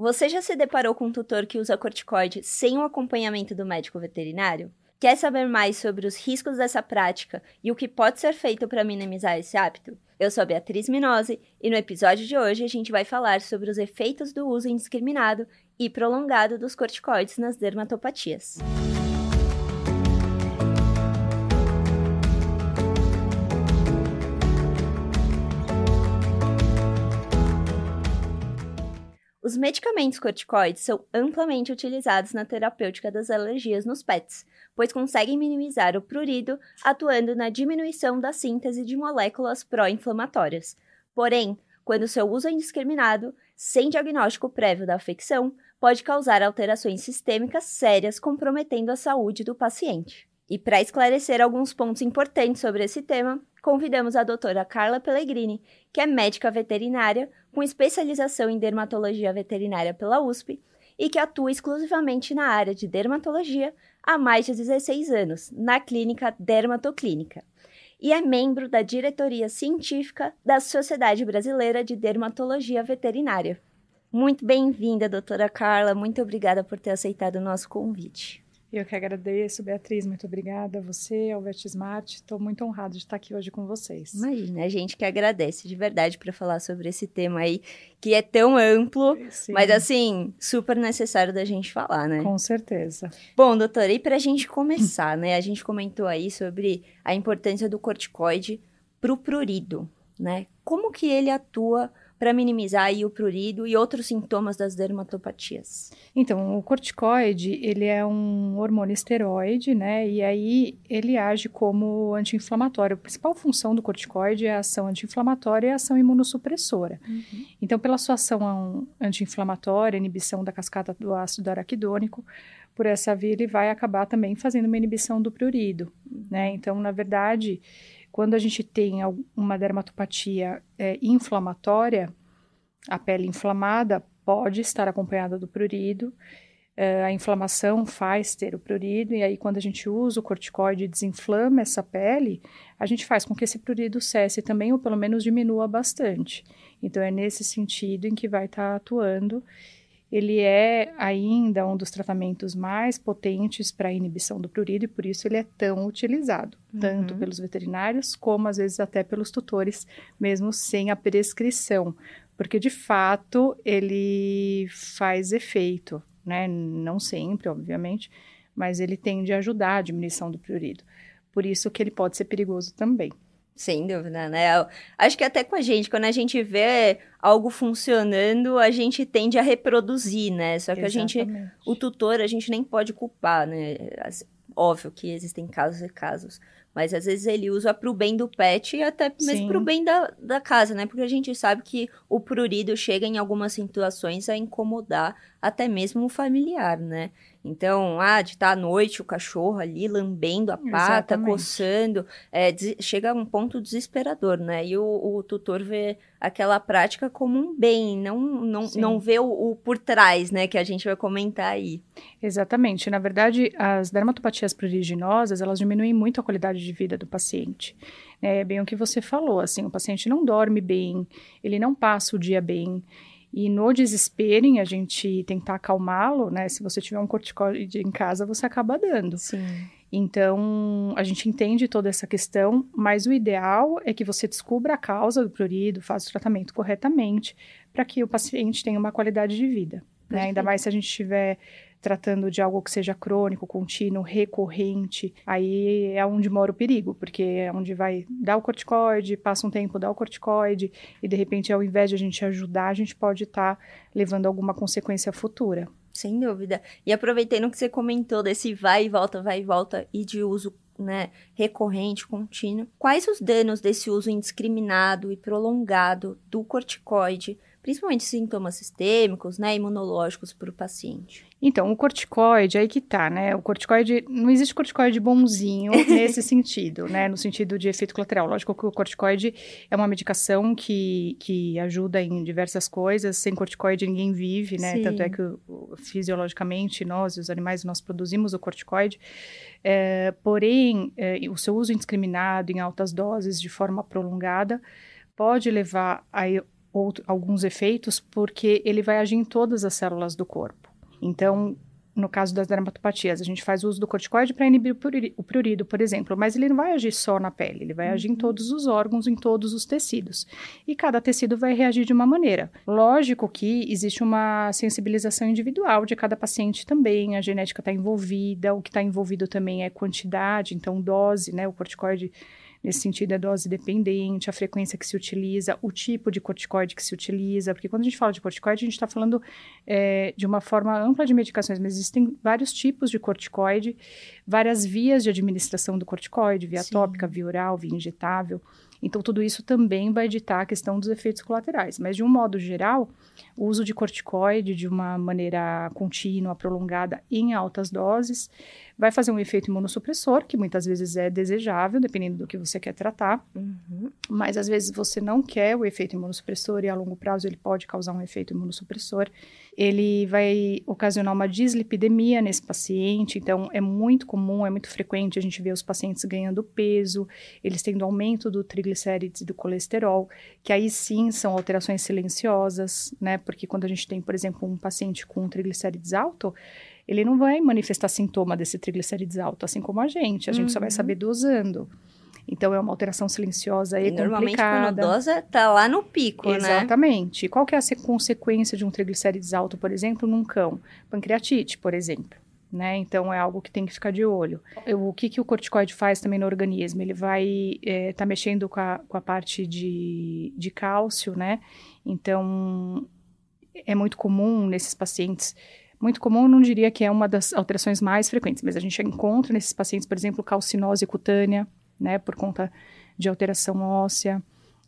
Você já se deparou com um tutor que usa corticoide sem o acompanhamento do médico veterinário? Quer saber mais sobre os riscos dessa prática e o que pode ser feito para minimizar esse hábito? Eu sou a Beatriz Minose e no episódio de hoje a gente vai falar sobre os efeitos do uso indiscriminado e prolongado dos corticoides nas dermatopatias. Os medicamentos corticoides são amplamente utilizados na terapêutica das alergias nos pets, pois conseguem minimizar o prurido, atuando na diminuição da síntese de moléculas pró-inflamatórias. Porém, quando seu uso é indiscriminado, sem diagnóstico prévio da afecção, pode causar alterações sistêmicas sérias comprometendo a saúde do paciente. E para esclarecer alguns pontos importantes sobre esse tema, convidamos a doutora Carla Pellegrini, que é médica veterinária com especialização em dermatologia veterinária pela USP e que atua exclusivamente na área de dermatologia há mais de 16 anos, na clínica Dermatoclínica. E é membro da diretoria científica da Sociedade Brasileira de Dermatologia Veterinária. Muito bem-vinda, doutora Carla. Muito obrigada por ter aceitado o nosso convite. Eu que agradeço, Beatriz, muito obrigada a você, ao VetSmart. Estou muito honrado de estar aqui hoje com vocês. Imagina, a gente que agradece de verdade para falar sobre esse tema aí, que é tão amplo, Sim. mas assim, super necessário da gente falar, né? Com certeza. Bom, doutora, e para a gente começar, né? A gente comentou aí sobre a importância do corticoide para o prurido, né? Como que ele atua para minimizar o prurido e outros sintomas das dermatopatias? Então, o corticoide, ele é um hormônio esteroide, né? E aí ele age como anti-inflamatório. A principal função do corticoide é a ação anti-inflamatória e a ação imunossupressora. Uhum. Então, pela sua ação anti-inflamatória, inibição da cascata do ácido araquidônico, por essa via ele vai acabar também fazendo uma inibição do prurido, né? Então, na verdade, quando a gente tem uma dermatopatia é, inflamatória, a pele inflamada pode estar acompanhada do prurido. É, a inflamação faz ter o prurido, e aí, quando a gente usa o corticoide e desinflama essa pele, a gente faz com que esse prurido cesse também, ou pelo menos diminua bastante. Então, é nesse sentido em que vai estar tá atuando ele é ainda um dos tratamentos mais potentes para a inibição do prurido e por isso ele é tão utilizado, uhum. tanto pelos veterinários como às vezes até pelos tutores, mesmo sem a prescrição, porque de fato ele faz efeito, né? Não sempre, obviamente, mas ele tende a ajudar a diminuição do prurido. Por isso que ele pode ser perigoso também. Sem dúvida, né? Acho que até com a gente, quando a gente vê algo funcionando, a gente tende a reproduzir, né? Só que Exatamente. a gente, o tutor, a gente nem pode culpar, né? Óbvio que existem casos e casos. Mas às vezes ele usa para o bem do pet e até mesmo para o bem da, da casa, né? Porque a gente sabe que o prurido chega em algumas situações a incomodar até mesmo o familiar, né? Então, ah, de estar tá à noite o cachorro ali lambendo a pata, Exatamente. coçando, é, chega a um ponto desesperador, né? E o, o, tutor vê aquela prática como um bem, não, não, não vê o, o, por trás, né? Que a gente vai comentar aí. Exatamente. Na verdade, as dermatopatias pruriginosas, elas diminuem muito a qualidade de vida do paciente. É bem o que você falou, assim, o paciente não dorme bem, ele não passa o dia bem, e no desespero, em a gente tentar acalmá-lo, né? Se você tiver um corticoide em casa, você acaba dando. Sim. Então, a gente entende toda essa questão, mas o ideal é que você descubra a causa do prurido, faça o tratamento corretamente, para que o paciente tenha uma qualidade de vida. Né? Ainda mais se a gente tiver tratando de algo que seja crônico, contínuo, recorrente, aí é onde mora o perigo, porque é onde vai dar o corticoide, passa um tempo, dá o corticoide, e de repente, ao invés de a gente ajudar, a gente pode estar tá levando alguma consequência futura. Sem dúvida. E aproveitando que você comentou desse vai e volta, vai e volta, e de uso né, recorrente, contínuo, quais os danos desse uso indiscriminado e prolongado do corticoide principalmente sintomas sistêmicos, né, imunológicos para o paciente. Então, o corticoide, aí que tá, né? O corticoide, não existe corticoide bonzinho nesse sentido, né? No sentido de efeito colateral. Lógico que o corticoide é uma medicação que, que ajuda em diversas coisas. Sem corticoide ninguém vive, né? Sim. Tanto é que fisiologicamente nós e os animais nós produzimos o corticoide. É, porém, é, o seu uso indiscriminado em altas doses de forma prolongada pode levar a outro, alguns efeitos porque ele vai agir em todas as células do corpo. Então, no caso das dermatopatias, a gente faz uso do corticoide para inibir o prurido, por exemplo, mas ele não vai agir só na pele, ele vai uhum. agir em todos os órgãos, em todos os tecidos. E cada tecido vai reagir de uma maneira. Lógico que existe uma sensibilização individual de cada paciente também, a genética está envolvida, o que está envolvido também é quantidade, então dose, né? O corticoide Nesse sentido, é dose dependente, a frequência que se utiliza, o tipo de corticoide que se utiliza, porque quando a gente fala de corticoide, a gente está falando é, de uma forma ampla de medicações, mas existem vários tipos de corticoide, várias vias de administração do corticoide, via Sim. tópica, via oral, via injetável. Então, tudo isso também vai ditar a questão dos efeitos colaterais. Mas, de um modo geral, o uso de corticoide de uma maneira contínua, prolongada, em altas doses, vai fazer um efeito imunossupressor, que muitas vezes é desejável, dependendo do que você quer tratar. Uhum. Mas, às vezes, você não quer o efeito imunossupressor e, a longo prazo, ele pode causar um efeito imunossupressor. Ele vai ocasionar uma dislipidemia nesse paciente, então é muito comum, é muito frequente a gente ver os pacientes ganhando peso, eles tendo aumento do triglicérides e do colesterol, que aí sim são alterações silenciosas, né? Porque quando a gente tem, por exemplo, um paciente com triglicérides alto, ele não vai manifestar sintoma desse triglicérides alto, assim como a gente. A gente uhum. só vai uhum. saber dosando. Então, é uma alteração silenciosa e, Normalmente, complicada. quando dosa, tá lá no pico, Exatamente. né? Exatamente. Qual que é a consequência de um triglicérides alto, por exemplo, num cão? Pancreatite, por exemplo. Né? Então, é algo que tem que ficar de olho. O que, que o corticoide faz também no organismo? Ele vai estar é, tá mexendo com a, com a parte de, de cálcio, né? Então, é muito comum nesses pacientes muito comum, não diria que é uma das alterações mais frequentes, mas a gente encontra nesses pacientes, por exemplo, calcinose cutânea, né, por conta de alteração óssea.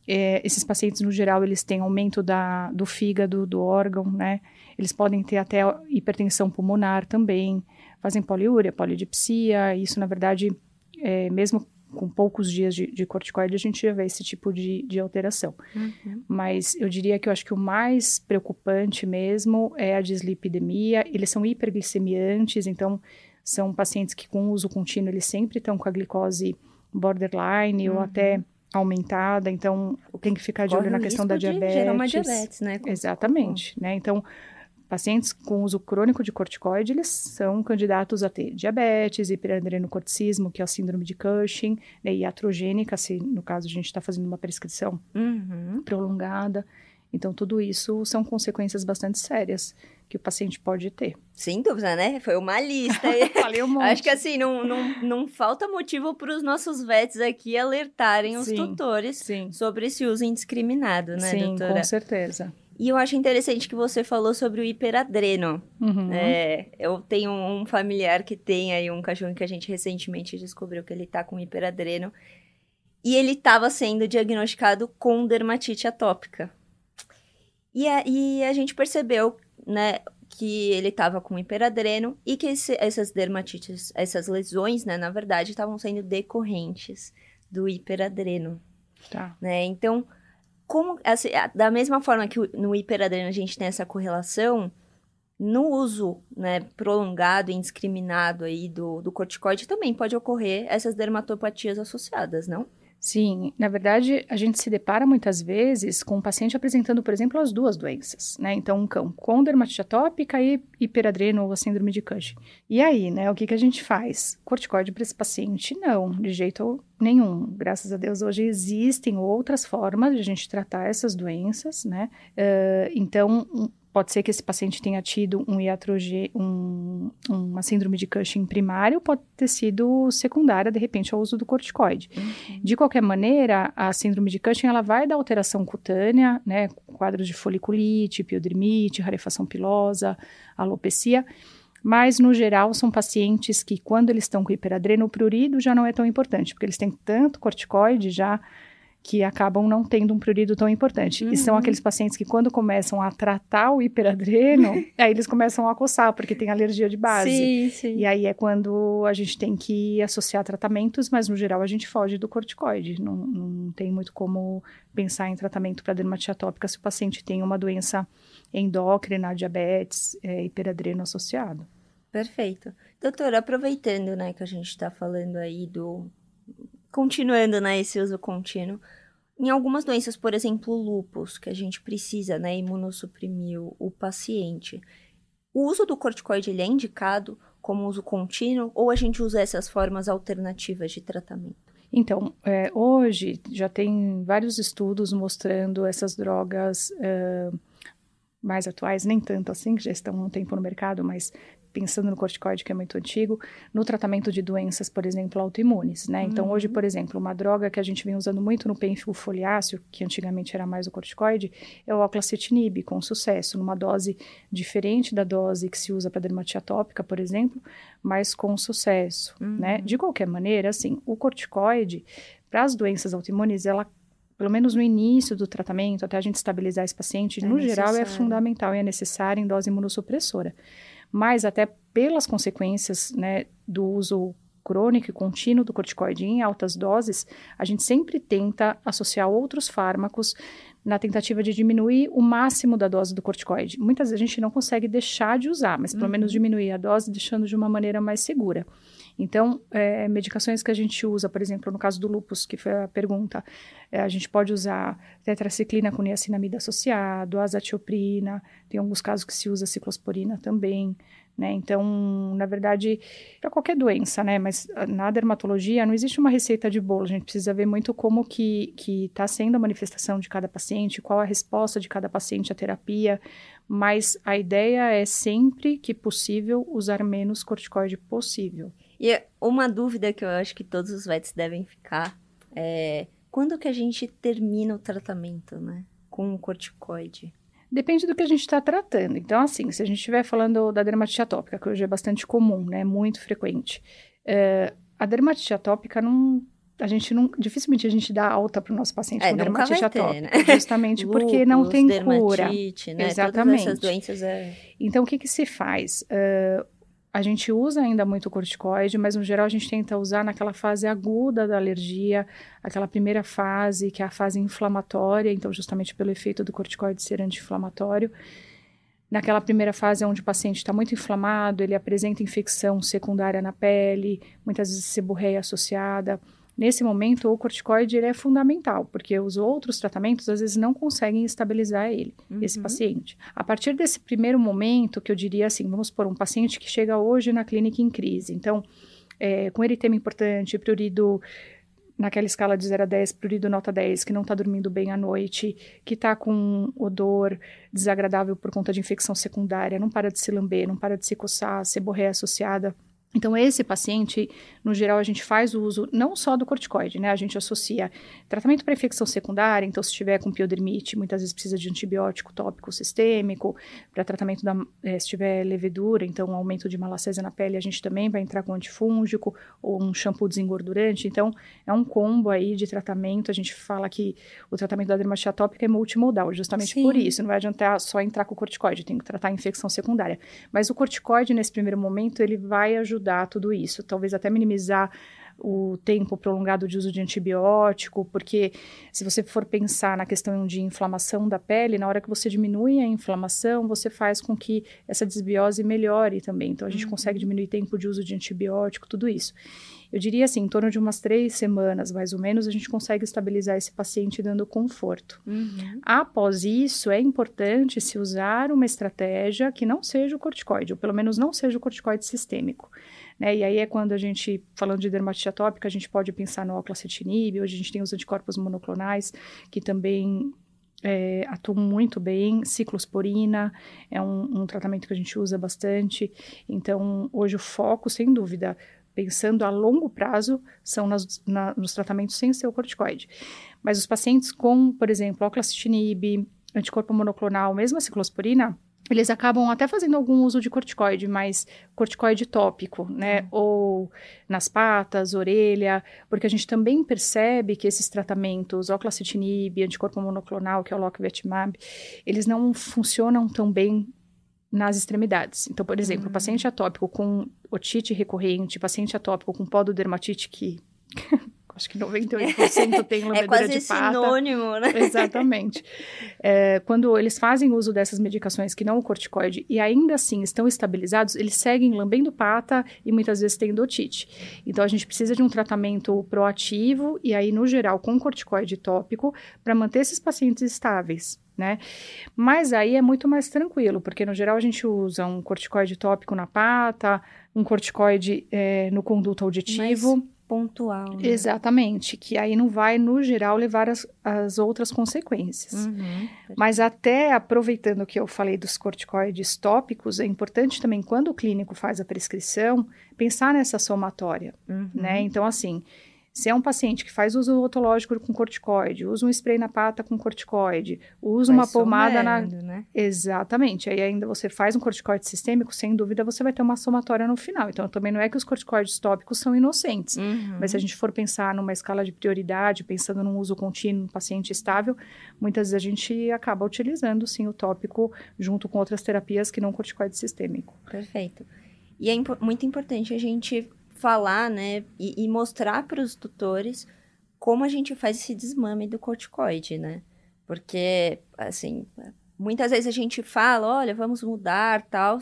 É, esses pacientes, no geral, eles têm aumento da, do fígado, do órgão, né? Eles podem ter até hipertensão pulmonar também, fazem poliúria, polidipsia, isso, na verdade, é, mesmo com poucos dias de, de, corticoide, a gente já vê esse tipo de, de alteração. Uhum. Mas eu diria que eu acho que o mais preocupante mesmo é a dislipidemia. Eles são hiperglicemiantes, então são pacientes que com uso contínuo, eles sempre estão com a glicose borderline uhum. ou até aumentada, então tem que ficar de Corre olho na questão da diabetes. Gerar uma diabetes, né? Exatamente, né? Então, Pacientes com uso crônico de corticoide, eles são candidatos a ter diabetes, hiperandrenocorticismo, que é a síndrome de Cushing, né, e atrogênica, se no caso a gente está fazendo uma prescrição uhum. prolongada. Então, tudo isso são consequências bastante sérias que o paciente pode ter. Sem dúvida, né? Foi uma lista. Falei um monte. Acho que assim, não, não, não falta motivo para os nossos vets aqui alertarem os sim, tutores sim. sobre esse uso indiscriminado, né, sim, doutora? com certeza. E eu acho interessante que você falou sobre o hiperadreno. Uhum. É, eu tenho um familiar que tem aí um cachorro que a gente recentemente descobriu que ele tá com hiperadreno. E ele estava sendo diagnosticado com dermatite atópica. E a, e a gente percebeu, né, que ele estava com hiperadreno e que esse, essas dermatites, essas lesões, né, na verdade, estavam sendo decorrentes do hiperadreno. Tá. Né? Então, como, assim, da mesma forma que no hiperadreno a gente tem essa correlação, no uso né, prolongado e indiscriminado aí do, do corticoide também pode ocorrer essas dermatopatias associadas, não? Sim, na verdade, a gente se depara muitas vezes com o um paciente apresentando, por exemplo, as duas doenças, né? Então, um cão com dermatite atópica e hiperadreno ou síndrome de Cushing. E aí, né, o que, que a gente faz? Corticoide para esse paciente? Não, de jeito nenhum. Graças a Deus, hoje existem outras formas de a gente tratar essas doenças, né? Uh, então, Pode ser que esse paciente tenha tido um iatroge, um, uma síndrome de Cushing primário, pode ter sido secundária, de repente, ao uso do corticoide. Uhum. De qualquer maneira, a síndrome de Cushing, ela vai dar alteração cutânea, né, quadros de foliculite, piodremite, rarefação pilosa, alopecia, mas, no geral, são pacientes que, quando eles estão com hiperadreno, o prurido já não é tão importante, porque eles têm tanto corticoide já que acabam não tendo um prurido tão importante. Uhum. E são uhum. aqueles pacientes que, quando começam a tratar o hiperadreno, aí eles começam a coçar, porque tem alergia de base. Sim, sim. E aí é quando a gente tem que associar tratamentos, mas no geral a gente foge do corticoide. Não, não tem muito como pensar em tratamento para dermatite atópica se o paciente tem uma doença endócrina, diabetes, é, hiperadreno associado. Perfeito. Doutora, aproveitando né, que a gente está falando aí do continuando, né, esse uso contínuo, Em algumas doenças, por exemplo, o lúpus, que a gente precisa, né, imunossuprimir o paciente, o uso do corticoide ele é indicado como uso contínuo ou a gente usa essas formas alternativas de tratamento? Então, é, hoje já tem vários estudos mostrando essas drogas mais atuais, nem tanto assim, que já estão há um tempo no mercado, mas pensando no corticoide, que é muito antigo, no tratamento de doenças, por exemplo, autoimunes, né? Então, uhum. hoje, por exemplo, uma droga que a gente vem usando muito no pênfilo foliáceo, que antigamente era mais o corticoide, é o oclacetinib, com sucesso, numa dose diferente da dose que se usa para dermatite atópica, por exemplo, mas com sucesso, né? uhum. né? De qualquer maneira, assim, o corticoide, para as doenças autoimunes, ela pelo menos no início do tratamento, até a gente estabilizar esse paciente, é no necessário. geral é fundamental e é necessário em dose imunossupressora mas até pelas consequências né, do uso crônico e contínuo do corticoide em altas doses, a gente sempre tenta associar outros fármacos na tentativa de diminuir o máximo da dose do corticoide. Muitas vezes a gente não consegue deixar de usar, mas pelo uhum. menos diminuir a dose, deixando de uma maneira mais segura. Então, é, medicações que a gente usa, por exemplo, no caso do lupus, que foi a pergunta, é, a gente pode usar tetraciclina com niacinamida associado, azatioprina, tem alguns casos que se usa ciclosporina também, né? Então, na verdade, para qualquer doença, né? Mas ah, na dermatologia não existe uma receita de bolo, a gente precisa ver muito como que está sendo a manifestação de cada paciente, qual a resposta de cada paciente à terapia, mas a ideia é sempre que possível usar menos corticoide possível. E uma dúvida que eu acho que todos os vets devem ficar é quando que a gente termina o tratamento, né? Com o corticoide? Depende do que a gente está tratando. Então, assim, se a gente estiver falando da dermatite atópica, que hoje é bastante comum, né? Muito frequente. É, a dermatite atópica não a gente não, dificilmente a gente dá alta para o nosso paciente é, com dermatite atópica, né? justamente porque não tem cura. Né? Exatamente. Todas essas doenças é... Então, o que, que se faz? Uh, a gente usa ainda muito corticoide, mas no geral a gente tenta usar naquela fase aguda da alergia, aquela primeira fase, que é a fase inflamatória, então justamente pelo efeito do corticoide ser anti-inflamatório. Naquela primeira fase onde o paciente está muito inflamado, ele apresenta infecção secundária na pele, muitas vezes seborreia associada, Nesse momento, o corticoide é fundamental, porque os outros tratamentos às vezes não conseguem estabilizar ele, uhum. esse paciente. A partir desse primeiro momento, que eu diria assim, vamos por um paciente que chega hoje na clínica em crise, então, é, com eritema importante, prurido naquela escala de 0 a 10, prurido nota 10, que não está dormindo bem à noite, que está com odor desagradável por conta de infecção secundária, não para de se lamber, não para de se coçar, seborreia associada então, esse paciente, no geral, a gente faz o uso não só do corticoide, né? A gente associa tratamento para infecção secundária, então, se tiver com piodermite, muitas vezes precisa de antibiótico tópico sistêmico, para tratamento da, eh, se tiver levedura, então, aumento de malacésia na pele, a gente também vai entrar com antifúngico ou um shampoo desengordurante. Então, é um combo aí de tratamento. A gente fala que o tratamento da dermatite atópica é multimodal, justamente Sim. por isso. Não vai adiantar só entrar com o corticoide, tem que tratar a infecção secundária. Mas o corticoide, nesse primeiro momento, ele vai ajudar ajudar tudo isso, talvez até minimizar o tempo prolongado de uso de antibiótico, porque se você for pensar na questão de inflamação da pele, na hora que você diminui a inflamação, você faz com que essa desbiose melhore também. Então, a gente uhum. consegue diminuir tempo de uso de antibiótico, tudo isso. Eu diria assim, em torno de umas três semanas, mais ou menos, a gente consegue estabilizar esse paciente dando conforto. Uhum. Após isso, é importante se usar uma estratégia que não seja o corticoide, ou pelo menos não seja o corticoide sistêmico. Né? E aí é quando a gente, falando de dermatite atópica, a gente pode pensar no oclacetinib, hoje a gente tem os anticorpos monoclonais, que também é, atuam muito bem. Ciclosporina é um, um, tratamento que a gente usa bastante. Então, hoje o foco, sem dúvida, pensando a longo prazo, são nas, na, nos tratamentos sem ser o corticoide. Mas os pacientes com, por exemplo, oclacetinib, anticorpo monoclonal, mesmo a ciclosporina, eles acabam até fazendo algum uso de corticoide, mas corticoide tópico, né? Uhum. Ou nas patas, orelha, porque a gente também percebe que esses tratamentos, oclacitinib, anticorpo monoclonal, que é o locavetimab, eles não funcionam tão bem nas extremidades. Então, por exemplo, uhum. paciente atópico com otite recorrente, paciente atópico com pododermatite que acho que 98% tem lambedura é quase de pata. sinônimo, né? Exatamente. É, quando eles fazem uso dessas medicações que não o corticoide e ainda assim estão estabilizados, eles seguem lambendo pata e muitas vezes têm otite. Então a gente precisa de um tratamento proativo e aí no geral com corticoide tópico para manter esses pacientes estáveis. Né? Mas aí é muito mais tranquilo, porque no geral a gente usa um corticoide tópico na pata, um corticoide é, no conduto auditivo. Mais pontual. Né? Exatamente, que aí não vai, no geral, levar as, as outras consequências. Uhum, Mas até aproveitando que eu falei dos corticoides tópicos, é importante também, quando o clínico faz a prescrição, pensar nessa somatória, uhum. né? Então, assim, se é um paciente que faz uso otológico com corticoide, usa um spray na pata com corticoide, usa vai uma pomada na. Né? Exatamente. Aí ainda você faz um corticoide sistêmico, sem dúvida você vai ter uma somatória no final. Então também não é que os corticoides tópicos são inocentes. Uhum. Mas se a gente for pensar numa escala de prioridade, pensando num uso contínuo paciente estável, muitas vezes a gente acaba utilizando sim o tópico junto com outras terapias que não corticoide sistêmico. Perfeito. E é impo muito importante a gente falar, né, e, e mostrar para os tutores como a gente faz esse desmame do corticoide, né? Porque, assim, muitas vezes a gente fala, olha, vamos mudar, tal,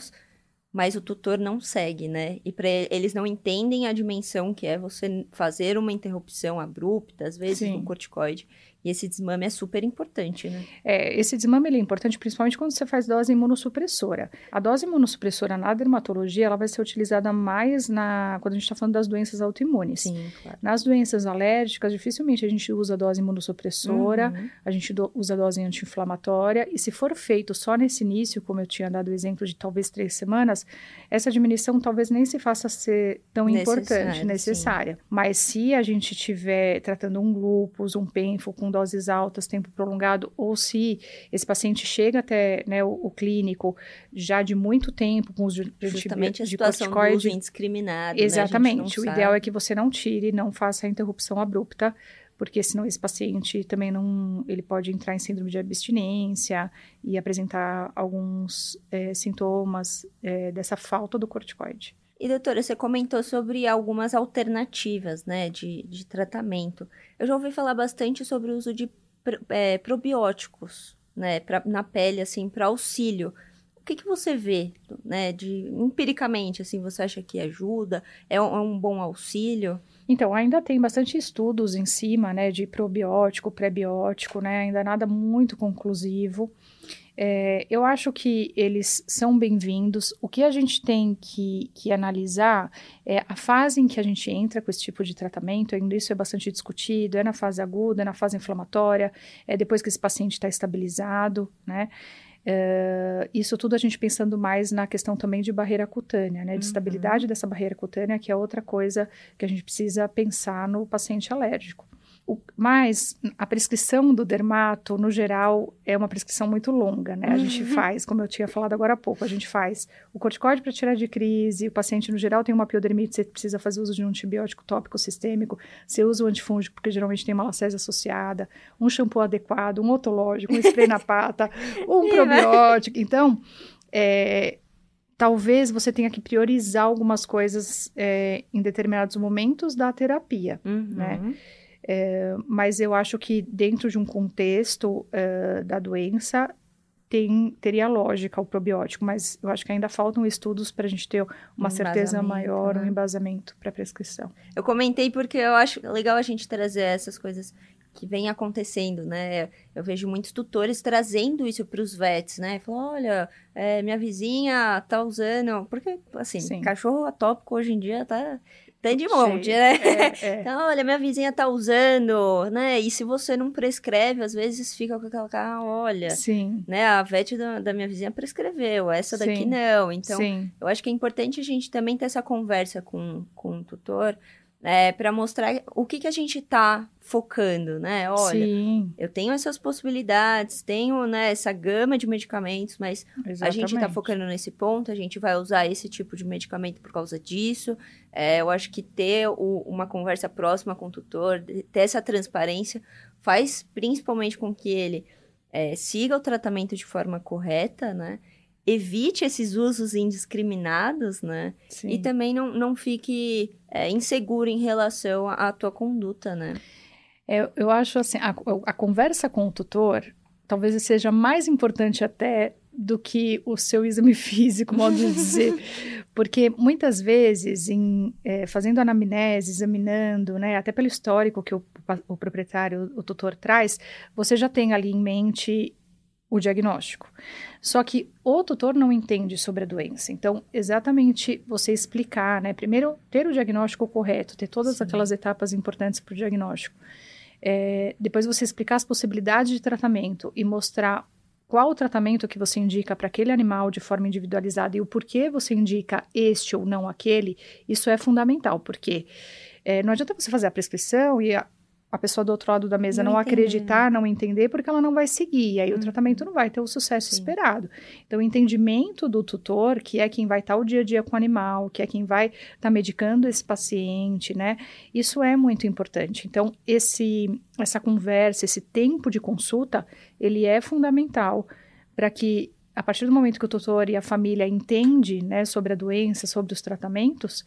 mas o tutor não segue, né? E para eles não entendem a dimensão que é você fazer uma interrupção abrupta, às vezes, Sim. no corticoide. E esse desmame é super importante, né? É, esse desmame é importante principalmente quando você faz dose imunossupressora. A dose imunossupressora na dermatologia, ela vai ser utilizada mais na quando a gente está falando das doenças autoimunes. Sim, claro. Nas doenças alérgicas, dificilmente a gente usa dose imunossupressora, uhum. a gente do, usa dose anti-inflamatória, e se for feito só nesse início, como eu tinha dado o exemplo de talvez três semanas, essa diminuição talvez nem se faça ser tão importante, necessária. Sim. Mas se a gente estiver tratando um lúpus, um penfo com doses altas, tempo prolongado, ou se esse paciente chega até né, o, o, clínico já de muito tempo com os de, Justamente a situação de corticoide. do indiscriminado, né? Exatamente. Né? O ideal é que você não tire, não faça a interrupção abrupta, porque senão esse paciente também não, ele pode entrar em síndrome de abstinência e apresentar alguns é, sintomas é, dessa falta do corticoide. E doutora, você comentou sobre algumas alternativas, né, de, de tratamento. Eu já ouvi falar bastante sobre o uso de é, probióticos, né, pra, na pele, assim, para auxílio. O que, que você vê, né, de empiricamente, assim, você acha que ajuda? É um, é um bom auxílio? Então, ainda tem bastante estudos em cima, né, de probiótico, prebiótico, né, ainda nada muito conclusivo. É, eu acho que eles são bem-vindos. O que a gente tem que, que, analisar é a fase em que a gente entra com esse tipo de tratamento. Ainda isso é bastante discutido. É na fase aguda, é na fase inflamatória, é depois que esse paciente está estabilizado, né? É, isso tudo a gente pensando mais na questão também de barreira cutânea, né? De uhum. estabilidade dessa barreira cutânea, que é outra coisa que a gente precisa pensar no paciente alérgico. O, mas a prescrição do dermato, no geral, é uma prescrição muito longa, né? A uhum. gente faz, como eu tinha falado agora há pouco, a gente faz o corticóide para tirar de crise, o paciente, no geral, tem uma piodermite, você precisa fazer uso de um antibiótico tópico sistêmico, você usa o antifúngico, porque geralmente tem malacese associada, um shampoo adequado, um otológico, um spray na pata, um probiótico. Então, é, talvez você tenha que priorizar algumas coisas é, em determinados momentos da terapia, né? uhum. né? É, mas eu acho que dentro de um contexto uh, da doença tem, teria lógica o probiótico, mas eu acho que ainda faltam estudos para a gente ter uma um certeza maior, né? um embasamento para prescrição. Eu comentei porque eu acho legal a gente trazer essas coisas que vem acontecendo, né? Eu vejo muitos tutores trazendo isso para os vets, né? Falam, olha, é, minha vizinha tá usando... Porque, assim, Sim. cachorro atópico hoje em dia tá tem de monte, né? É, é. Então, olha, minha vizinha tá usando, né? E se você não prescreve, às vezes fica com aquela cara, olha, Sim. né? A VET da, da minha vizinha prescreveu, essa Sim. daqui não. Então, Sim. eu acho que é importante a gente também ter essa conversa com, com o tutor, é, para mostrar o que, que a gente está focando, né? Olha, Sim. eu tenho essas possibilidades, tenho né, essa gama de medicamentos, mas Exatamente. a gente está focando nesse ponto, a gente vai usar esse tipo de medicamento por causa disso. É, eu acho que ter o, uma conversa próxima com o tutor, ter essa transparência, faz principalmente com que ele é, siga o tratamento de forma correta, né? evite esses usos indiscriminados, né? Sim. E também não, não fique é, inseguro em relação à tua conduta, né? É, eu acho assim, a, a conversa com o tutor talvez seja mais importante até do que o seu exame físico, modo de dizer. Porque muitas vezes, em, é, fazendo anamnese, examinando, né, até pelo histórico que o, o proprietário, o tutor traz, você já tem ali em mente o diagnóstico. Só que o tutor não entende sobre a doença. Então, exatamente você explicar, né? Primeiro, ter o diagnóstico correto, ter todas Sim. aquelas etapas importantes para o diagnóstico. É, depois você explicar as possibilidades de tratamento e mostrar qual o tratamento que você indica para aquele animal de forma individualizada e o porquê você indica este ou não aquele, isso é fundamental, porque é, não adianta você fazer a prescrição e a, a pessoa do outro lado da mesa não, não acreditar, não entender, porque ela não vai seguir. E aí uhum. o tratamento não vai ter o sucesso Sim. esperado. Então, o entendimento do tutor, que é quem vai estar o dia a dia com o animal, que é quem vai estar tá medicando esse paciente, né? Isso é muito importante. Então, esse, essa conversa, esse tempo de consulta, ele é fundamental para que, a partir do momento que o tutor e a família entende, né, sobre a doença, sobre os tratamentos,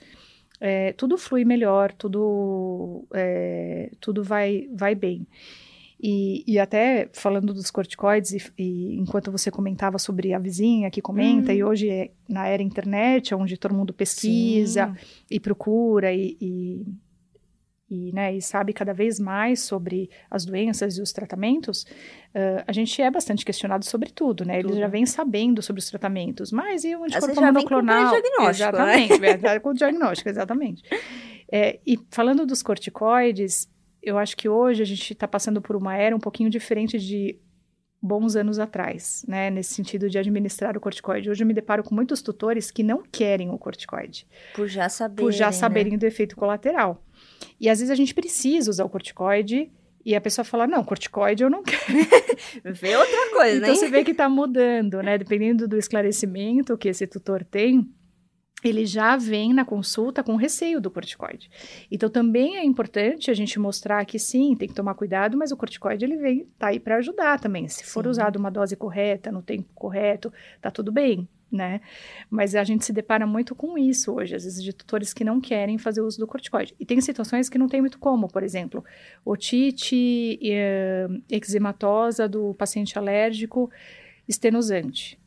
é, tudo flui melhor, tudo, é, tudo vai, vai bem. E, e, até falando dos corticoides, e, e, enquanto você comentava sobre a vizinha que comenta, uhum. e hoje é na era internet, onde todo mundo pesquisa Sim. e procura e, e, né, e sabe cada vez mais sobre as doenças e os tratamentos, uh, a gente é bastante questionado sobre tudo, né? Tudo. Eles já vêm sabendo sobre os tratamentos, mas e o anticorpo monoclonal? Com o diagnóstico, exatamente, né? com o diagnóstico, exatamente. É, e falando dos corticoides, eu acho que hoje a gente está passando por uma era um pouquinho diferente de bons anos atrás, né, nesse sentido de administrar o corticoide. Hoje eu me deparo com muitos tutores que não querem o corticoide. Por já saberem, Por já saberem né? do efeito colateral. E às vezes a gente precisa usar o corticoide e a pessoa fala, não, corticoide eu não quero. vê outra coisa, então, né? você vê que está mudando, né? Dependendo do esclarecimento que esse tutor tem, ele já vem na consulta com receio do corticoide. Então também é importante a gente mostrar que sim, tem que tomar cuidado, mas o corticoide ele vem tá aí para ajudar também. Se for sim. usado uma dose correta, no tempo correto, tá tudo bem né? Mas a gente se depara muito com isso hoje, às vezes de tutores que não querem fazer uso do corticoide. E tem situações que não tem muito como, por exemplo, otite uh, eczematosa do paciente alérgico estenosante.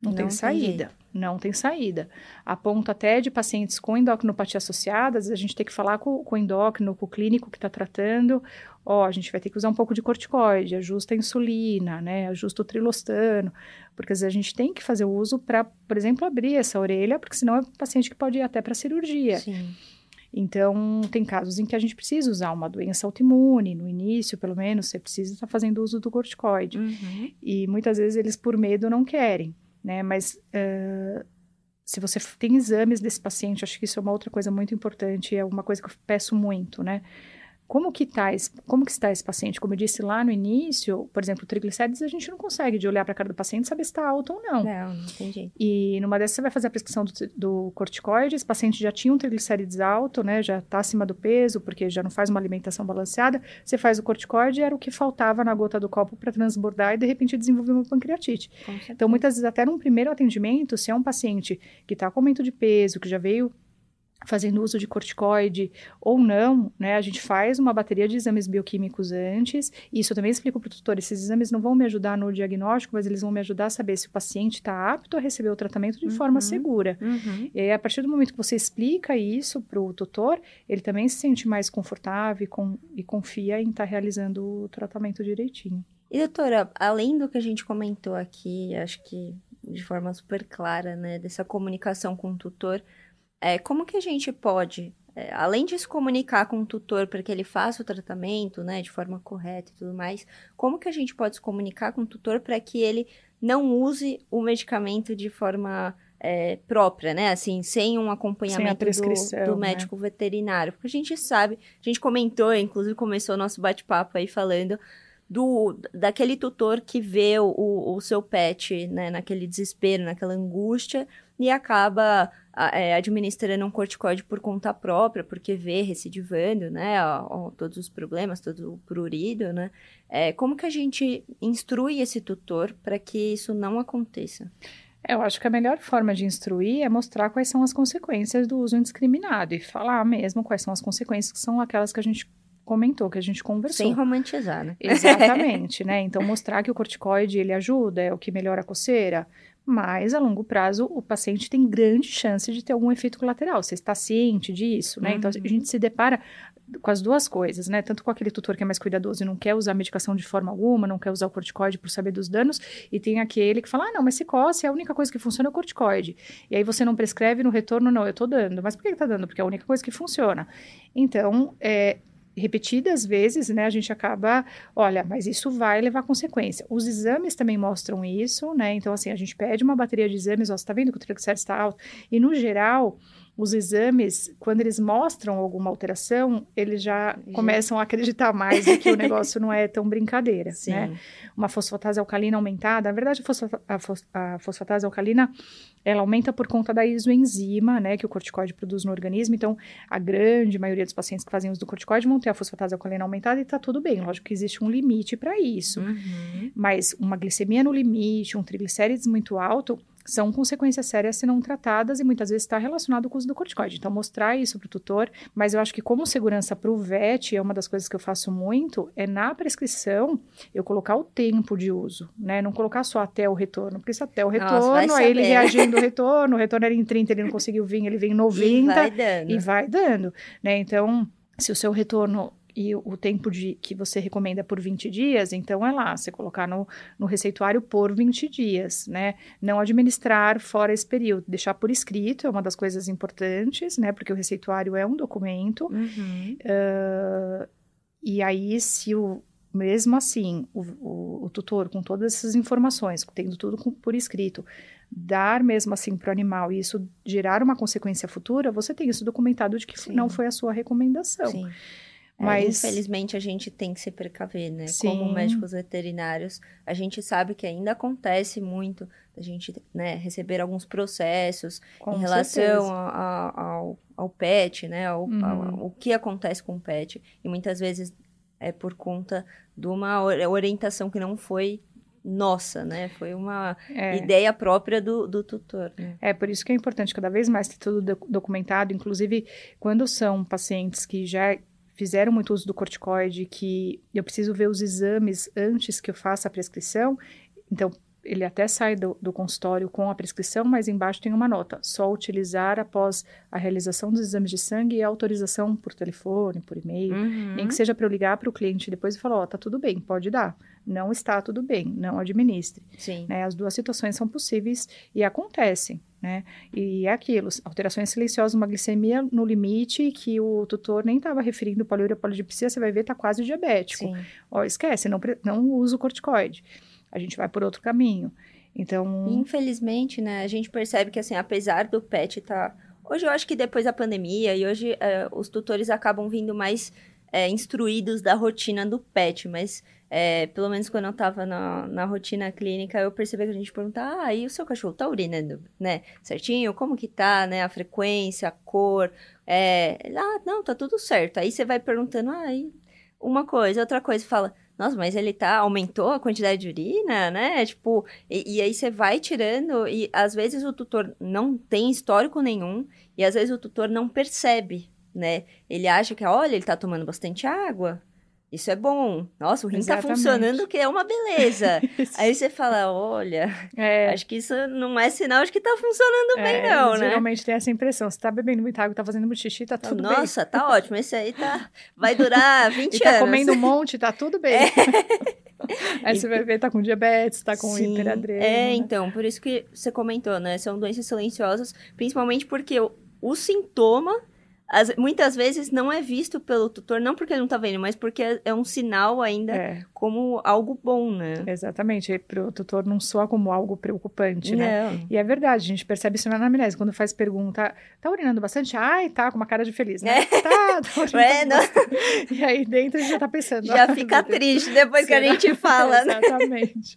Não, não tem saída. Não tem saída. A ponto até de pacientes com endocrinopatia associada, a gente tem que falar com, com o endócrino, com o clínico que está tratando, ó, a gente vai ter que usar um pouco de corticoide, ajusta a insulina, né, ajusta o trilostano, porque às vezes a gente tem que fazer o uso para, por exemplo, abrir essa orelha, porque senão é um paciente que pode ir até para cirurgia. Sim. Então, tem casos em que a gente precisa usar uma doença autoimune, no início, pelo menos, você precisa estar tá fazendo uso do corticoide. Uhum. E muitas vezes eles, por medo, não querem, né? Mas uh, se você tem exames desse paciente, acho que isso é uma outra coisa muito importante, é uma coisa que eu peço muito, né? Como que, tá como que está esse paciente? Como eu disse lá no início, por exemplo, triglicérides, a gente não consegue de olhar para a cara do paciente saber se está alto ou não. Não, não tem jeito. E numa dessas você vai fazer a prescrição do, do corticoide, esse paciente já tinha um triglicérides alto, né, já está acima do peso, porque já não faz uma alimentação balanceada, você faz o corticoide, era o que faltava na gota do copo para transbordar e de repente desenvolver uma pancreatite. Então, muitas vezes, até num primeiro atendimento, se é um paciente que está com aumento de peso, que já veio fazendo uso de corticoide ou não, né, a gente faz uma bateria de exames bioquímicos antes, e isso eu também explico para o tutor, esses exames não vão me ajudar no diagnóstico, mas eles vão me ajudar a saber se o paciente está apto a receber o tratamento de uhum. forma segura. Uhum. E aí, a partir do momento que você explica isso para o tutor, ele também se sente mais confortável e, com, e confia em estar tá realizando o tratamento direitinho. E doutora, além do que a gente comentou aqui, acho que de forma super clara, né, dessa comunicação com o tutor, é, como que a gente pode, é, além de se comunicar com o tutor para que ele faça o tratamento, né, de forma correta e tudo mais, como que a gente pode se comunicar com o tutor para que ele não use o medicamento de forma é, própria, né? Assim, sem um acompanhamento sem do, do, né? médico né? veterinário. Porque a gente sabe, a gente comentou, inclusive começou o nosso bate-papo aí falando do daquele tutor que vê o, o seu pet, né, naquele desespero, naquela angústia e acaba é, administrando um corticoide por conta própria, porque vê recidivando, né, ó, ó, todos os problemas, todo o prurido, né, é, como que a gente instrui esse tutor para que isso não aconteça? Eu acho que a melhor forma de instruir é mostrar quais são as consequências do uso indiscriminado e falar mesmo quais são as consequências que são aquelas que a gente comentou, que a gente conversou. Sem romantizar, né? Exatamente, né? Então, mostrar que o corticoide, ele ajuda, é o que melhora a coceira, mas a longo prazo o paciente tem grande chance de ter algum efeito colateral. Você está ciente disso, né? Uhum. Então, a uhum. gente se depara com as duas coisas, né? Tanto com aquele tutor que é mais cuidadoso e não quer usar a medicação de forma alguma, não quer usar o corticoide por saber dos danos, e tem aquele que fala, ah, não, mas se coce, a única coisa que funciona é o corticoide. E aí você não prescreve no retorno, não, eu tô dando. Mas por que ele tá dando? Porque é a única coisa que funciona. Então, é, repetidas vezes, né, a gente acaba, olha, mas isso vai levar consequência. Os exames também mostram isso, né? Então, assim, a gente pede uma bateria de exames, ó, você tá vendo que o triglicérides está alto? E, no geral, os exames, quando eles mostram alguma alteração, eles já começam a acreditar mais que o negócio não é tão brincadeira, né? Sim. né? Uma fosfatase alcalina aumentada, na verdade, a fosfatase alcalina, ela aumenta por conta da isoenzima, né, que o corticoide produz no organismo, então, a grande maioria dos pacientes que fazem uso do corticoide vão ter a fosfatase alcalina aumentada e tá tudo bem, lógico que existe um limite para isso, uhum. mas uma glicemia no limite, um triglicérides muito alto, são consequências sérias se não tratadas e muitas vezes está relacionado com o uso do corticoide. Então, mostrar isso para o tutor, mas eu acho que como segurança para o VET, é uma das coisas que eu faço muito, é na prescrição eu colocar o tempo de uso, né? Não colocar só até o retorno, porque se até o retorno, Nossa, aí ele reagindo o retorno, o retorno era em 30, ele não conseguiu vir, ele vem em 90 e vai dando, e vai dando né? Então, se o seu retorno e o tempo de que você recomenda por 20 dias, então é lá, você colocar no, no receituário por 20 dias, né? Não administrar fora esse período, deixar por escrito é uma das coisas importantes, né? Porque o receituário é um documento. Uhum. Uh, e aí, se o, mesmo assim, o, o, o, tutor, com todas essas informações, tendo tudo com, por escrito, dar mesmo assim para o animal e isso gerar uma consequência futura, você tem isso documentado de que Sim. não foi a sua recomendação. Sim. É, Mas... Infelizmente a gente tem que se precaver, né? Sim. Como médicos veterinários, a gente sabe que ainda acontece muito a gente né, receber alguns processos Com em relação a, a, ao, ao pet, né? Ao, uhum. ao, o que acontece com o pet. E muitas vezes é por conta de uma orientação que não foi nossa, né? Foi uma é. ideia própria do, do tutor. Né? É, por isso que é importante cada vez mais ter tudo documentado, inclusive quando são pacientes que já fizeram muito uso do corticoide, que eu preciso ver os exames antes que eu faça a prescrição. Então, ele até sai do, do, consultório com a prescrição, mas embaixo tem uma nota: só utilizar após a realização dos exames de sangue e autorização por telefone, por e-mail. Uhum. Nem que seja para eu ligar para o cliente depois e falar: Ó, oh, tá tudo bem, pode dar. Não está tudo bem, não administre. Sim. Né? As duas situações são possíveis e acontecem né? E é aquilo, alterações silenciosas, uma glicemia no limite que o tutor nem estava referindo poliúria polidipsia, você vai ver tá quase diabético. Sim. Ó, esquece, não, não usa o corticoide. A gente vai por outro caminho. Então, infelizmente, né, a gente percebe que assim, apesar do PET estar tá... hoje eu acho que depois da pandemia e hoje é, os tutores acabam vindo mais é, instruídos da rotina do PET, mas é, pelo menos quando eu tava na, na rotina clínica, eu percebi que a gente perguntava, ah, e o seu cachorro tá urinando, né, certinho? Como que tá, né, a frequência, a cor? É, ah, não, tá tudo certo. Aí você vai perguntando, ah, e uma coisa, outra coisa, fala, nossa, mas ele tá, aumentou a quantidade de urina, né? Tipo, e, e, aí você vai tirando, e às vezes o tutor não tem histórico nenhum, e às vezes o tutor não percebe, né? Ele acha que, olha, ele tá tomando bastante água, isso é bom. Nossa, o rim está funcionando, que é uma beleza. Aí você fala, olha, é. acho que isso não é sinal de que está funcionando é, bem, não, né? Geralmente tem essa impressão. Você está bebendo muita água, está fazendo muito xixi, tá tudo Nossa, bem. Nossa, tá ótimo. Esse aí tá... vai durar 20 e tá anos. tá comendo um monte, tá tudo bem. É. Aí você vai ver, tá com diabetes, tá com Sim, hiperadreno. É, né? então, por isso que você comentou, né? São doenças silenciosas, principalmente porque o, o sintoma as, muitas vezes não é visto pelo tutor, não porque ele não tá vendo, mas porque é, é um sinal ainda é. como algo bom, né? Exatamente, para o tutor não soa como algo preocupante, né? Não. E é verdade, a gente percebe isso na anamnese, quando faz pergunta, tá urinando bastante? Ai, tá, com uma cara de feliz, né? É. Tá, tá urinando é. E aí dentro já tá pensando. Já ah, fica triste depois Será? que a gente fala, né? Exatamente.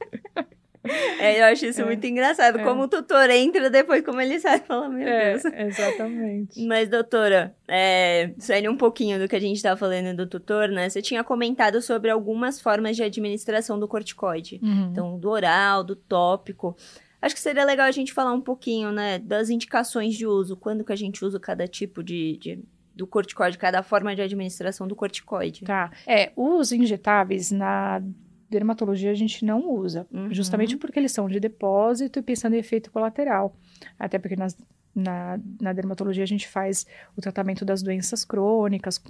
É, eu acho isso é. muito engraçado. É. Como o tutor entra, depois como ele sai, fala, meu é, Deus. Exatamente. Mas, doutora, é, saindo um pouquinho do que a gente estava falando do tutor, né? Você tinha comentado sobre algumas formas de administração do corticoide. Uhum. Então, do oral, do tópico. Acho que seria legal a gente falar um pouquinho, né, das indicações de uso, quando que a gente usa cada tipo de, de do corticoide, cada forma de administração do corticoide. Tá. É, os injetáveis na dermatologia a gente não usa, uhum. justamente porque eles são de depósito e pensando em efeito colateral. Até porque nas na, na dermatologia, a gente faz o tratamento das doenças crônicas,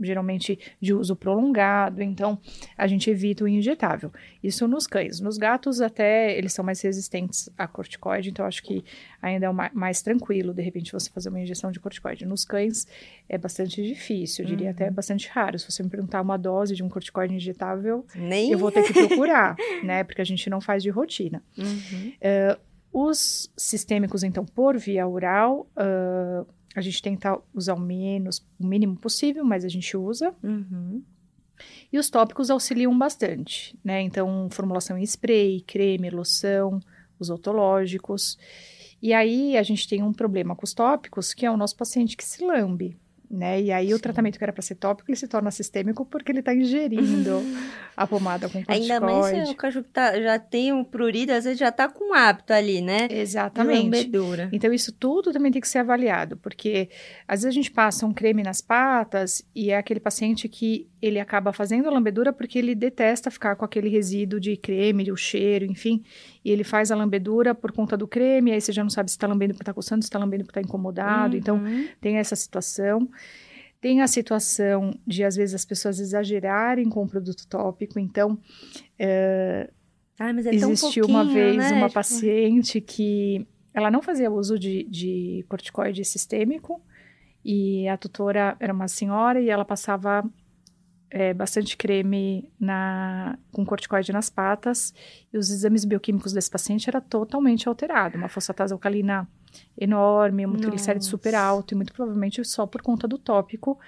geralmente de uso prolongado, então a gente evita o injetável. Isso nos cães. Nos gatos, até eles são mais resistentes a corticoide, então acho que ainda é mais, mais tranquilo, de repente, você fazer uma injeção de corticoide. Nos cães é bastante difícil, eu diria uhum. até bastante raro. Se você me perguntar uma dose de um corticoide injetável, Nem... eu vou ter que procurar, né? Porque a gente não faz de rotina. Uhum. Uh, os sistêmicos, então, por via oral, uh, a gente tenta usar o menos, o mínimo possível, mas a gente usa. Uhum. E os tópicos auxiliam bastante, né? Então, formulação em spray, creme, loção, os otológicos. E aí, a gente tem um problema com os tópicos, que é o nosso paciente que se lambe né? E aí Sim. o tratamento que era para ser tópico, ele se torna sistêmico porque ele está ingerindo a pomada com corticoide. Ainda mais se o cachorro tá, já tem um prurido, às vezes já está com hábito ali, né? Exatamente. Então isso tudo também tem que ser avaliado, porque às vezes a gente passa um creme nas patas e é aquele paciente que ele acaba fazendo a lambedura porque ele detesta ficar com aquele resíduo de creme, o cheiro, enfim, e ele faz a lambedura por conta do creme, aí você já não sabe se está lambendo porque está coçando, se está lambendo porque está incomodado, então uhum. então tem essa situação. Tem a situação de, às vezes, as pessoas exagerarem com o produto tópico, então... É, Ai, é existiu uma vez né? uma tipo... paciente que ela não fazia uso de, de corticoide sistêmico, e a tutora era uma senhora e ela passava é, bastante creme na, com corticoide nas patas e os exames bioquímicos desse paciente era totalmente alterado, uma fosfatase alcalina enorme, um triglicéride super alto e muito provavelmente só por conta do tópico,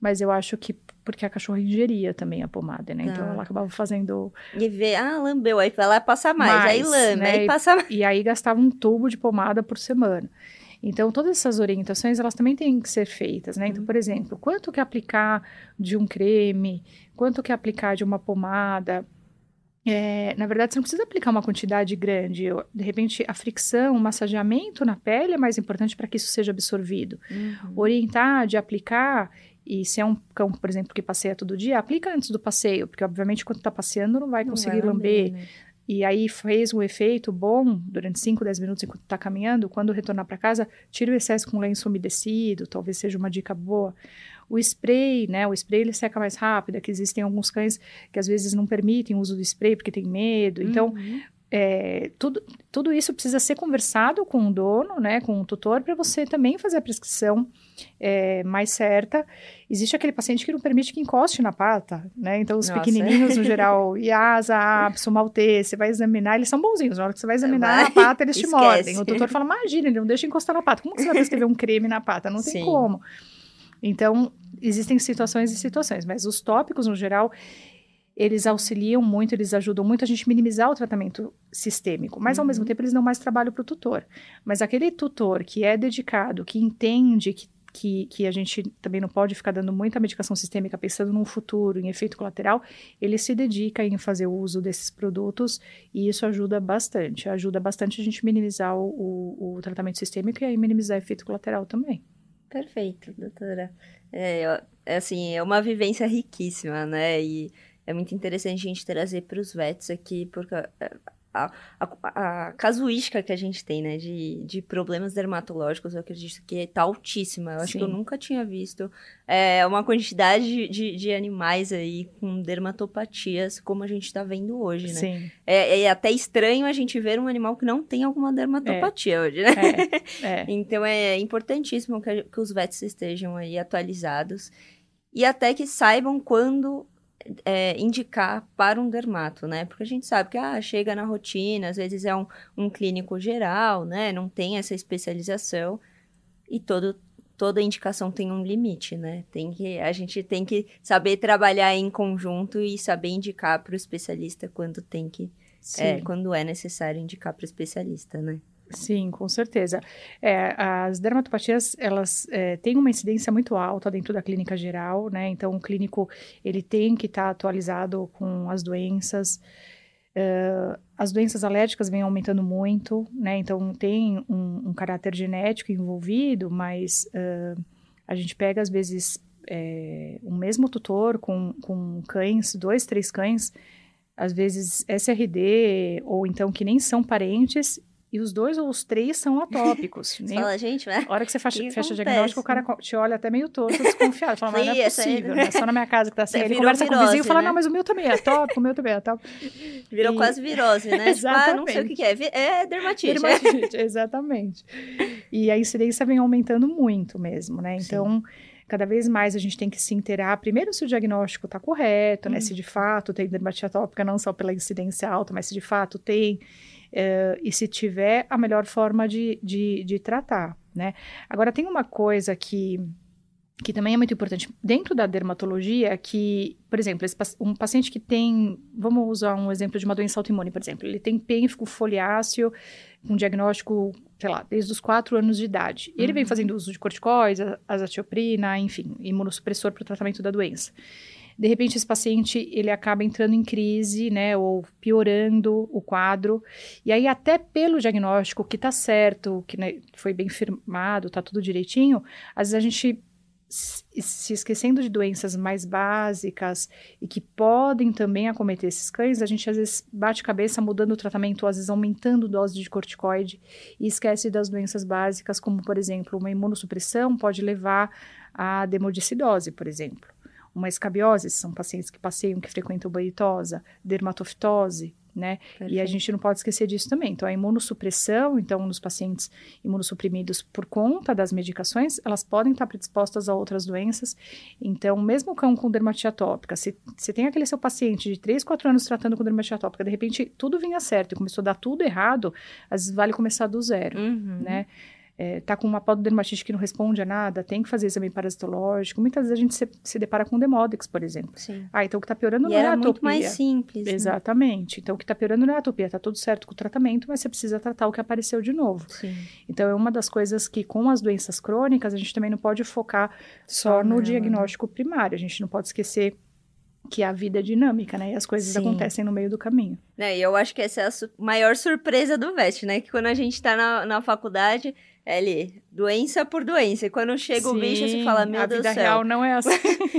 mas eu acho que porque a cachorra ingeria também a pomada, né? Então, tá. Então ela acabava fazendo e vê, ah, lambeu, aí vai lá passar mais, mais aí lambe, né? aí passa mais. E aí gastava um tubo de pomada por semana. Então, todas essas orientações, elas também têm que ser feitas, né? Então, uhum. por exemplo, quanto que aplicar de um creme, quanto que aplicar de uma pomada, é, na verdade, você não precisa aplicar uma quantidade grande. De repente, a fricção, o massageamento na pele é mais importante para que isso seja absorvido. Uhum. Orientar de aplicar, e se é um cão, por exemplo, que passeia todo dia, aplica antes do passeio, porque obviamente quando está passeando não vai conseguir não vai lamber. lamber né? E aí fez um efeito bom durante 5, 10 minutos enquanto está caminhando, quando retornar para casa, tira o excesso com lenço umedecido, talvez seja uma dica boa. O spray, né, o spray ele seca mais rápido, é que existem alguns cães que às vezes não permitem o uso do spray porque tem medo, então uhum é, tudo, tudo isso precisa ser conversado com o dono, né, com o tutor, para você também fazer a prescrição é, mais certa. Existe aquele paciente que não permite que encoste na pata, né? Então, os Nossa. pequenininhos, no geral, Iasa, Apso, Maltese, você vai examinar, eles são bonzinhos. Na hora que você vai examinar vai. a pata, eles te mordem. O tutor fala, imagina, ele não deixa encostar na pata. Como que você vai prescrever um creme na pata? Não tem Sim. como. Então, existem situações e situações, mas os tópicos, no geral, eles auxiliam muito, eles ajudam muito a gente minimizar o tratamento sistêmico, mas uhum. ao mesmo uhum. tempo eles dão mais trabalho para o tutor. Mas aquele tutor que é dedicado, que entende que, que, que, a gente também não pode ficar dando muita medicação sistêmica pensando no futuro, em efeito colateral, ele se dedica em fazer o uso desses produtos e isso ajuda bastante. Ajuda bastante a gente minimizar o, o, o tratamento sistêmico e aí minimizar efeito colateral também. Perfeito, doutora. É assim, é uma vivência riquíssima, né? E é muito interessante a gente trazer para os vets aqui, porque é, a, a, a, casuística que a gente tem, né, de, de problemas dermatológicos, eu acredito que está altíssima. Eu Sim. acho que eu nunca tinha visto é, uma quantidade de, de animais aí com dermatopatias como a gente está vendo hoje, né? Sim. É, é, até estranho a gente ver um animal que não tem alguma dermatopatia é. hoje, né? É, é. então é importantíssimo que, que os vets estejam aí atualizados e até que saibam quando é, indicar para um dermato, né? Porque a gente sabe que ah, chega na rotina, às vezes é um, um clínico geral, né? Não tem essa especialização e todo, toda indicação tem um limite, né? Tem que, a gente tem que saber trabalhar em conjunto e saber indicar para o especialista quando tem que, é, quando é necessário indicar para o especialista, né? Sim, com certeza. É, as dermatopatias, elas é, têm uma incidência muito alta dentro da clínica geral, né? Então, o clínico, ele tem que estar tá atualizado com as doenças. Uh, as doenças alérgicas vêm aumentando muito, né? Então tem um, um caráter genético envolvido, mas uh, a gente pega às vezes é, mesmo tutor com, com cães, dois, três cães, às vezes SRD, ou então que nem são parentes, e os dois ou os três são atópicos. Nem... Fala, gente, né? A hora que você fecha, que fecha diagnóstico, o cara te olha até meio torto, desconfiado. Fala, mas não é possível, né? Só na minha casa que tá assim. Ele conversa virose, com o vizinho e fala, né? não, mas o meu também é atópico, o meu também é atópico. Virou e... quase virose, né? Exatamente. Tipo, ah, não sei o que é. É dermatite. Dermatite, exatamente. E a incidência vem aumentando muito mesmo, né? Então... Sim cada vez mais a gente tem que se inteirar, primeiro se o diagnóstico está correto, né? Se de fato tem dermatite atópica, não só pela incidência alta, mas se de fato tem, uh, e se tiver a melhor forma de, de, de tratar, né? Agora, tem uma coisa que que também é muito importante dentro da dermatologia, que, por exemplo, um paciente que tem, vamos usar um exemplo de uma doença autoimune, por exemplo, ele tem pênfico foliáceo, um diagnóstico, sei lá, desde os 4 anos de idade. E ele vem uhum. fazendo uso de corticoides, azatioprina, enfim, imunossupressor para o tratamento da doença de repente esse paciente ele acaba entrando em crise, né, ou piorando o quadro, e aí até pelo diagnóstico que está certo, que né, foi bem firmado, está tudo direitinho, às vezes a gente se esquecendo de doenças mais básicas e que podem também acometer esses cães, a gente às vezes bate cabeça mudando o tratamento, às vezes aumentando dose de corticoide e esquece das doenças básicas, como por exemplo, uma imunossupressão pode levar à demodicidose, por exemplo uma escabiose, são pacientes que passeiam, que frequentam banhitosa, dermatofitose, né? E a gente não pode esquecer disso também. Então, a imunossupressão, então, nos pacientes imunossuprimidos por conta das medicações, elas podem estar predispostas a outras doenças. Então, mesmo o cão com dermatite atópica, se você tem aquele seu paciente de 3, 4 anos tratando com dermatite atópica, de repente tudo vinha certo e começou a dar tudo errado, às vezes vale começar do zero, uhum. né? É, tá com uma pododermatite que não responde a nada, tem que fazer exame parasitológico. Muitas vezes a gente se, se depara com demodex, por exemplo. Sim. Ah, então o que está piorando e não é a atopia. muito mais simples. Né? Exatamente. Né? Então o que está piorando não é a atopia, tá tudo certo com o tratamento, mas você precisa tratar o que apareceu de novo. Sim. Então é uma das coisas que com as doenças crônicas a gente também não pode focar só, só no né? diagnóstico primário. A gente não pode esquecer que a vida é dinâmica, né? E as coisas Sim. acontecem no meio do caminho. É, e eu acho que essa é a su maior surpresa do VET, né? Que quando a gente tá na, na faculdade, ali, doença por doença. E quando chega Sim, o bicho, você fala, meu Deus do céu. A vida real não é assim.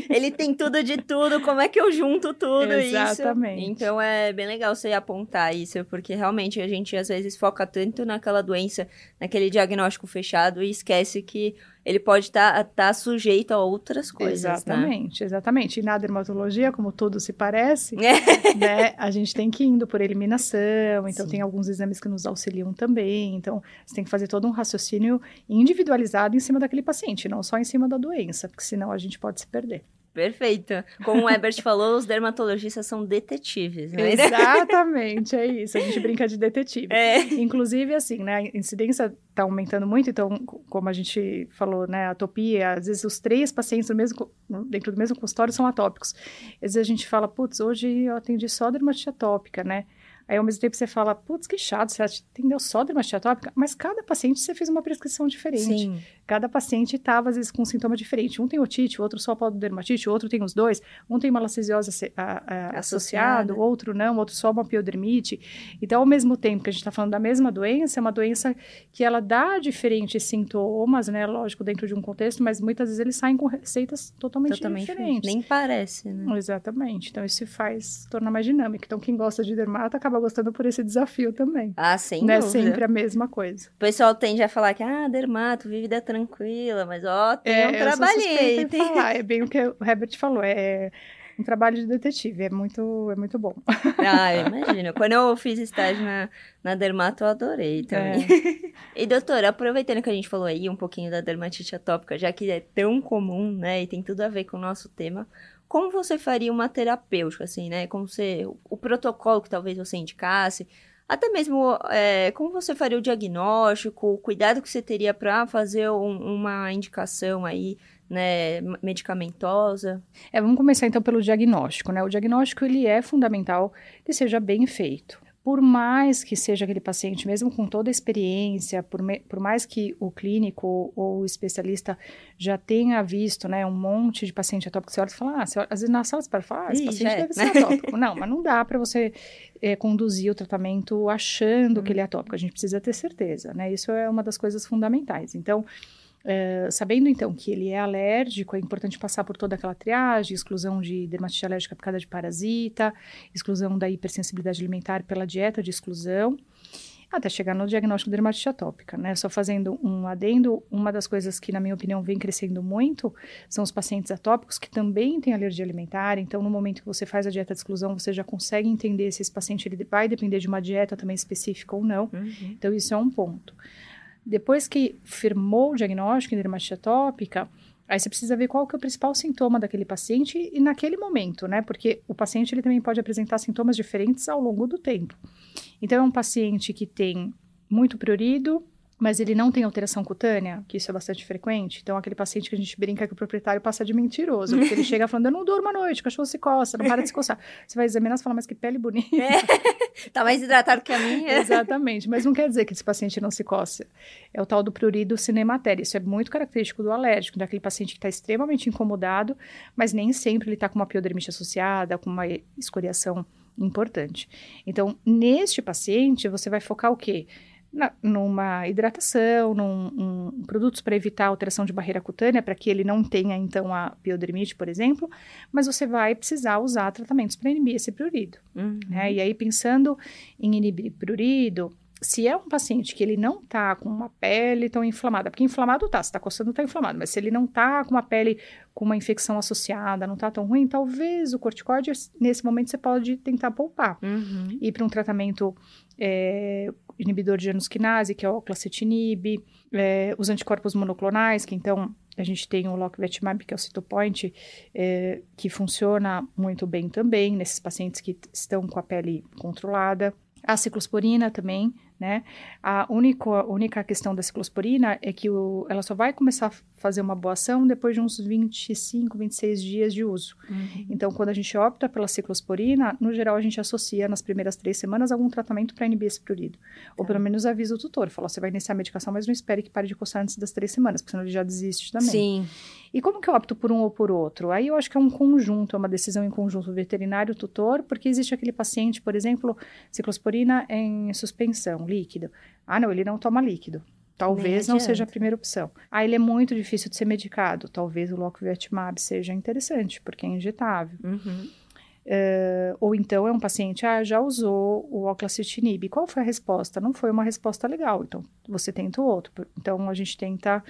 Ele tem tudo de tudo, como é que eu junto tudo Exatamente. isso? Então é bem legal você apontar isso, porque realmente a gente às vezes foca tanto naquela doença, naquele diagnóstico fechado e esquece que ele pode estar tá, tá sujeito a outras coisas. Né? Exatamente, né? exatamente. E na dermatologia, como tudo se parece, é. né, a gente tem que ir indo por eliminação, então Sim. tem alguns exames que nos auxiliam também. Então, você tem que fazer todo um raciocínio individualizado em cima daquele paciente, não só em cima da doença, porque senão a gente pode se perder. Perfeito. Como o Ebert falou, os dermatologistas são detetives, né? Exatamente, é isso. A gente brinca de detetive. É. Inclusive, assim, né? A incidência está aumentando muito, então, como a gente falou, né? Atopia, às vezes os três pacientes do mesmo, dentro do mesmo consultório são atópicos. Às vezes a gente fala, putz, hoje eu atendi só dermatite atópica, né? Aí, ao mesmo tempo, você fala, putz, que chato, você atendeu só dermatite atópica, mas cada paciente você fez uma prescrição diferente. Sim. Cada paciente estava, às vezes, com um sintoma diferente. Um tem otite, o outro só dermatite, o outro tem os dois. Um tem uma lacesiose associado, outro não, outro só uma piodermite. Então, ao mesmo tempo que a gente está falando da mesma doença, é uma doença que ela dá diferentes sintomas, né? Lógico, dentro de um contexto, mas muitas vezes eles saem com receitas totalmente, totalmente diferentes. Nem parece, né? Exatamente. Então, isso faz tornar mais dinâmico. Então, quem gosta de dermato acaba gostando por esse desafio também. Ah, sem Não é sempre a mesma coisa. O pessoal tende a falar que, ah, dermato, vive da tranquila, mas ó, tem é, um trabalhinho. Tem... falar, é bem o que o Herbert falou, é um trabalho de detetive, é muito, é muito bom. Ah, imagina. Quando eu fiz estágio na, na dermato, eu adorei também. É. E doutora, aproveitando que a gente falou aí um pouquinho da dermatite atópica, já que é tão comum, né, e tem tudo a ver com o nosso tema, como você faria uma terapêutica, assim, né? Como você, o protocolo que talvez você indicasse, até mesmo é, como você faria o diagnóstico, o cuidado que você teria para fazer um, uma indicação aí, né, medicamentosa? É, vamos começar então pelo diagnóstico, né? O diagnóstico ele é fundamental que seja bem feito. Por mais que seja aquele paciente, mesmo com toda a experiência, por, me, por mais que o clínico ou o especialista já tenha visto, né, um monte de paciente atópico, você olha e fala, ah, às vezes na sala você para falar, ah, esse paciente é. deve ser atópico. não, mas não dá para você é, conduzir o tratamento achando hum. que ele é atópico, a gente precisa ter certeza, né, isso é uma das coisas fundamentais. Então, Uh, sabendo então que ele é alérgico, é importante passar por toda aquela triagem, exclusão de dermatite alérgica picada de parasita, exclusão da hipersensibilidade alimentar pela dieta de exclusão, até chegar no diagnóstico de dermatite atópica, né? Só fazendo um adendo, uma das coisas que, na minha opinião, vem crescendo muito são os pacientes atópicos que também têm alergia alimentar. Então, no momento que você faz a dieta de exclusão, você já consegue entender se esse paciente ele vai depender de uma dieta também específica ou não. Uhum. Então, isso é um ponto. Depois que firmou o diagnóstico em dermatite atópica, aí você precisa ver qual que é o principal sintoma daquele paciente e naquele momento, né? Porque o paciente ele também pode apresentar sintomas diferentes ao longo do tempo. Então, é um paciente que tem muito prurido, mas ele não tem alteração cutânea, que isso é bastante frequente. Então, aquele paciente que a gente brinca que o proprietário passa de mentiroso, porque ele chega falando, eu não durmo à noite, o cachorro se coça, não para de se coçar. Você vai examinar e fala, mas que pele bonita. É, tá mais hidratado que a minha. Exatamente, mas não quer dizer que esse paciente não se coça. É o tal do prurido cinematéria. Isso é muito característico do alérgico, daquele paciente que está extremamente incomodado, mas nem sempre ele está com uma piodermite associada, com uma escoriação importante. Então, neste paciente, você vai focar o quê? Na, numa hidratação, num um, produtos para evitar alteração de barreira cutânea, para que ele não tenha, então, a piodermite, por exemplo, mas você vai precisar usar tratamentos para inibir esse prurido. Uhum. Né? E aí, pensando em inibir prurido, se é um paciente que ele não está com uma pele tão inflamada, porque inflamado tá, se está coçando, está inflamado, mas se ele não está com uma pele com uma infecção associada, não está tão ruim, talvez o corticóide, nesse momento, você pode tentar poupar. Uhum. Ir para um tratamento é, inibidor de anusquinase, que é o oclacetinib, é, os anticorpos monoclonais, que então a gente tem o Locvetimab, que é o Cytopoint, é, que funciona muito bem também nesses pacientes que estão com a pele controlada. A ciclosporina também, né? A única, única questão da ciclosporina é que o, ela só vai começar a fazer uma boa ação depois de uns 25, 26 dias de uso. Uhum. Então, quando a gente opta pela ciclosporina, no geral a gente associa nas primeiras três semanas algum tratamento para inibir esse prurido. Ou pelo tá. menos avisa o tutor, fala, você vai iniciar a medicação, mas não espere que pare de coçar antes das três semanas, porque senão ele já desiste também. Sim. E como que eu opto por um ou por outro? Aí eu acho que é um conjunto, é uma decisão em conjunto veterinário-tutor, porque existe aquele paciente, por exemplo, ciclosporina em suspensão, líquido. Ah, não, ele não toma líquido. Talvez não seja a primeira opção. Ah, ele é muito difícil de ser medicado. Talvez o Locvitimab seja interessante, porque é injetável. Uhum. Uh, ou então é um paciente, ah, já usou o oclacitinib. Qual foi a resposta? Não foi uma resposta legal, então você tenta o outro. Então a gente tenta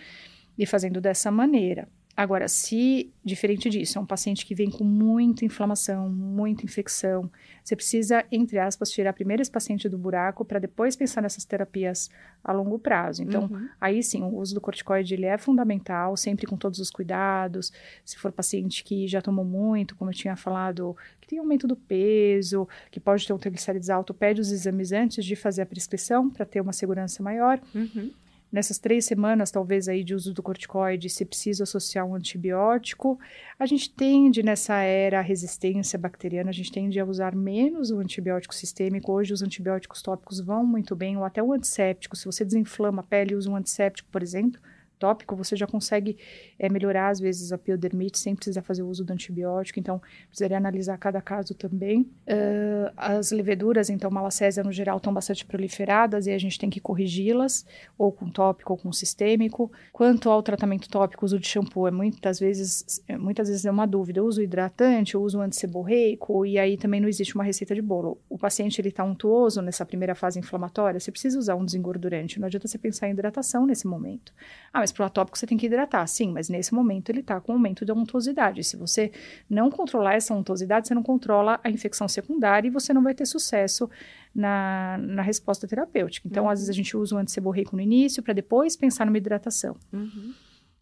ir fazendo dessa maneira. Agora, se, diferente disso, é um paciente que vem com muita inflamação, muita infecção, você precisa, entre aspas, tirar primeiro esse paciente do buraco para depois pensar nessas terapias a longo prazo. Então, uhum. aí sim, o uso do corticoide ele é fundamental, sempre com todos os cuidados. Se for paciente que já tomou muito, como eu tinha falado, que tem aumento do peso, que pode ter um triglicérides alto, pede os exames antes de fazer a prescrição para ter uma segurança maior. Uhum nessas três semanas, talvez, aí de uso do corticoide, se precisa associar um antibiótico, a gente tende, nessa era resistência bacteriana, a gente tende a usar menos o antibiótico sistêmico. Hoje, os antibióticos tópicos vão muito bem, ou até o antisséptico. Se você desinflama a pele e usa um antisséptico, por exemplo, tópico, você já consegue é, melhorar, às vezes, a piodermite sem precisar fazer o uso do antibiótico. Então, precisaria analisar cada caso também. Uh, as leveduras, então, malacésia, no geral, estão bastante proliferadas e a gente tem que corrigi-las, ou com tópico ou com sistêmico. Quanto ao tratamento tópico, o uso de shampoo é muitas vezes, é, muitas vezes é uma dúvida. Eu uso hidratante, eu uso antisseborreico, e aí também não existe uma receita de bolo. O paciente, ele está untuoso nessa primeira fase inflamatória, você precisa usar um desengordurante. Não adianta você pensar em hidratação nesse momento. Ah, mas para o atópico você tem que hidratar. Sim, mas nesse momento ele está com aumento de untuosidade. Se você não controlar essa untuosidade, você não controla a infecção secundária e você não vai ter sucesso na, na resposta terapêutica. Então, uhum. às vezes a gente usa o antisseborreico no início para depois pensar numa hidratação. Uhum.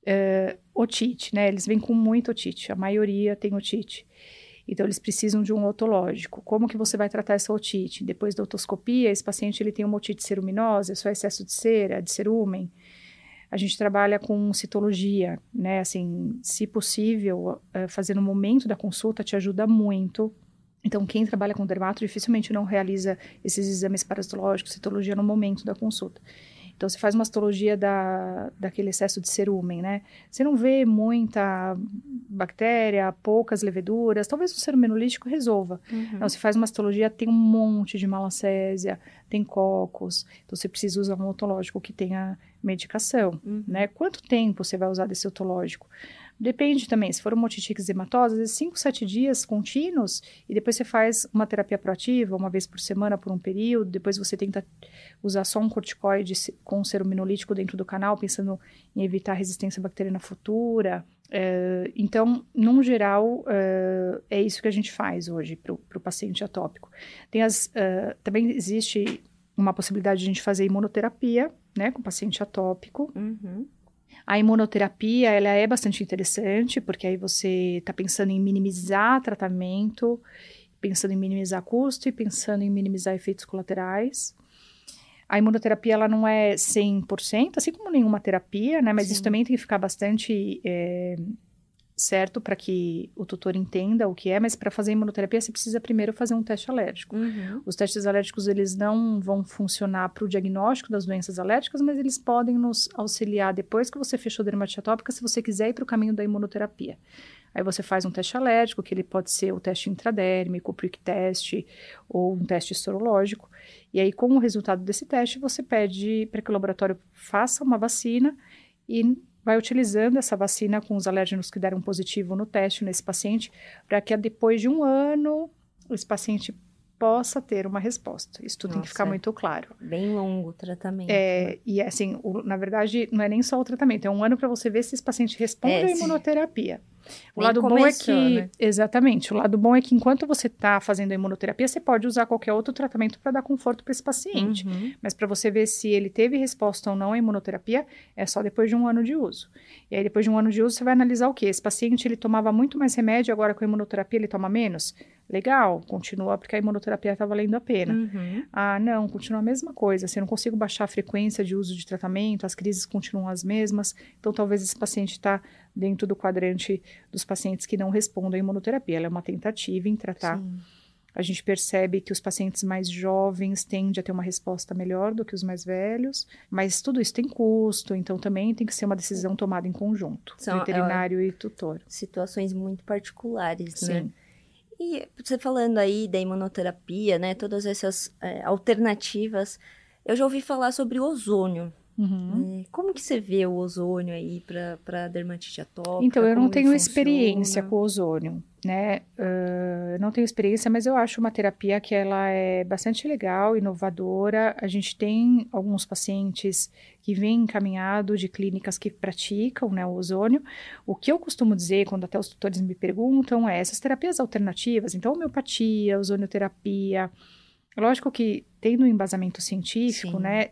É, otite, né? Eles vêm com muito otite. A maioria tem otite. Então, eles precisam de um otológico. Como que você vai tratar essa otite? Depois da otoscopia, esse paciente ele tem uma otite ceruminosa, é só excesso de cera, de cerumen. A gente trabalha com citologia, né? Assim, se possível, uh, fazer no momento da consulta te ajuda muito Então, quem trabalha com dermato dificilmente não realiza esses exames parasitológicos, citologia no momento da consulta. Então, você faz uma citologia da, daquele excesso de cerúmen, né? Você não vê muita bactéria, poucas leveduras, talvez o serum menolítico resolva. Uhum. Não, você faz uma citologia, tem um monte de malacésia, tem cocos, então você precisa usar um otológico que tenha medicação, uhum. né? Quanto tempo você vai usar desse otológico? Depende também, se for uma otite eczematosa, às vezes 5, 7 dias contínuos, e depois você faz uma terapia proativa, uma vez por semana por um período, depois você tenta usar só um corticoide com serominolítico dentro do canal, pensando em evitar resistência bacteriana futura. É, então, num geral, é, é, isso que a gente faz hoje para o paciente atópico. Tem as, uh, também existe uma possibilidade de a gente fazer imunoterapia, né, com paciente atópico. Uhum. A imunoterapia, ela é bastante interessante, porque aí você está pensando em minimizar tratamento, pensando em minimizar custo e pensando em minimizar efeitos colaterais. A imunoterapia, ela não é 100%, assim como nenhuma terapia, né? Mas Sim. isso também tem que ficar bastante é, certo para que o tutor entenda o que é, mas para fazer imunoterapia você precisa primeiro fazer um teste alérgico. Uhum. Os testes alérgicos eles não vão funcionar para o diagnóstico das doenças alérgicas, mas eles podem nos auxiliar depois que você fechou a dermatite atópica, se você quiser ir para o caminho da imunoterapia. Aí você faz um teste alérgico, que ele pode ser o teste intradérmico, o prick test ou um teste sorológico. E aí, com o resultado desse teste, você pede para que o laboratório faça uma vacina e vai utilizando essa vacina com os alérgenos que deram positivo no teste nesse paciente, para que depois de um ano esse paciente possa ter uma resposta. Isso tudo Nossa, tem que ficar muito claro. Bem longo o tratamento. É, né? E assim, o, na verdade, não é nem só o tratamento, é um ano para você ver se esse paciente responde é, à imunoterapia. O lado bom é que. Né? Exatamente. O lado bom é que enquanto você está fazendo a imunoterapia, você pode usar qualquer outro tratamento para dar conforto para esse paciente. Uhum. Mas para você ver se ele teve resposta ou não à imunoterapia, é só depois de um ano de uso. E aí, depois de um ano de uso, você vai analisar o quê? Esse paciente ele tomava muito mais remédio, agora com a imunoterapia ele toma menos? Legal, continua porque a imunoterapia está valendo a pena. Uhum. Ah, não, continua a mesma coisa. Se eu não consigo baixar a frequência de uso de tratamento, as crises continuam as mesmas, então talvez esse paciente está dentro do quadrante dos pacientes que não respondem à imunoterapia. Ela é uma tentativa em tratar. Sim. A gente percebe que os pacientes mais jovens tendem a ter uma resposta melhor do que os mais velhos, mas tudo isso tem custo, então também tem que ser uma decisão tomada em conjunto, São, veterinário é, e tutor. Situações muito particulares, Sim. né? E você falando aí da imunoterapia, né, todas essas é, alternativas, eu já ouvi falar sobre o ozônio. Uhum. É, como que você vê o ozônio aí para dermatite atópica? Então, eu não tenho experiência com o ozônio, né? Uh, não tenho experiência, mas eu acho uma terapia que ela é bastante legal, inovadora. A gente tem alguns pacientes que vêm encaminhado de clínicas que praticam né, o ozônio. O que eu costumo dizer, quando até os tutores me perguntam, é essas terapias alternativas, então homeopatia, ozonioterapia, Lógico que tendo um embasamento científico, Sim. né,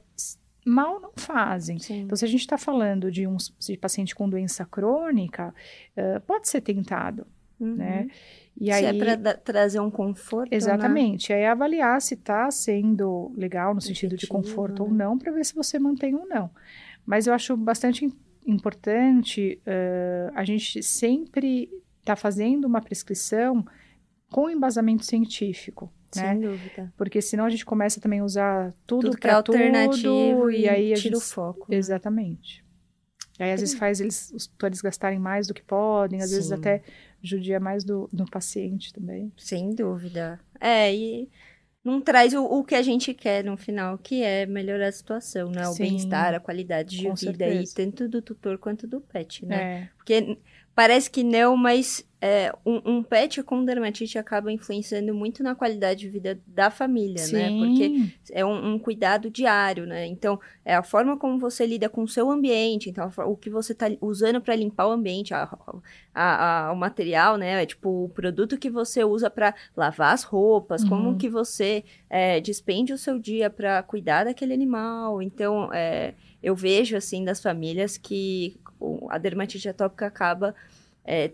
mal não fazem. Sim. Então, se a gente está falando de um de paciente com doença crônica, uh, pode ser tentado, uhum. né? E se aí, é para trazer um conforto, Exatamente. Né? Aí avaliar se está sendo legal no sentido de conforto né? ou não, para ver se você mantém ou não. Mas eu acho bastante importante uh, a gente sempre estar tá fazendo uma prescrição com embasamento científico. Sem né? dúvida. Porque senão a gente começa também a usar tudo, tudo que é alternativo tudo, e, e aí tira gente... o foco. Né? Exatamente. Aí às vezes faz eles, os tutores gastarem mais do que podem, às Sim. vezes até judia mais do, do paciente também. Sem dúvida. É, e não traz o, o que a gente quer no final, que é melhorar a situação, né? O bem-estar, a qualidade de vida certeza. aí, tanto do tutor quanto do pet, né? É. Porque parece que não, mas é, um, um, pet com dermatite acaba influenciando muito na qualidade de vida da família, Sim. né? Porque é um, um, cuidado diário, né? Então, é a forma como você lida com o seu ambiente, então, o que você está usando para limpar o ambiente, a, a, a, o material, né? É, tipo, o produto que você usa para lavar as roupas, uhum. como que você é, despende o seu dia para cuidar daquele animal. Então, é, eu vejo, assim, das famílias que a dermatite atópica acaba é,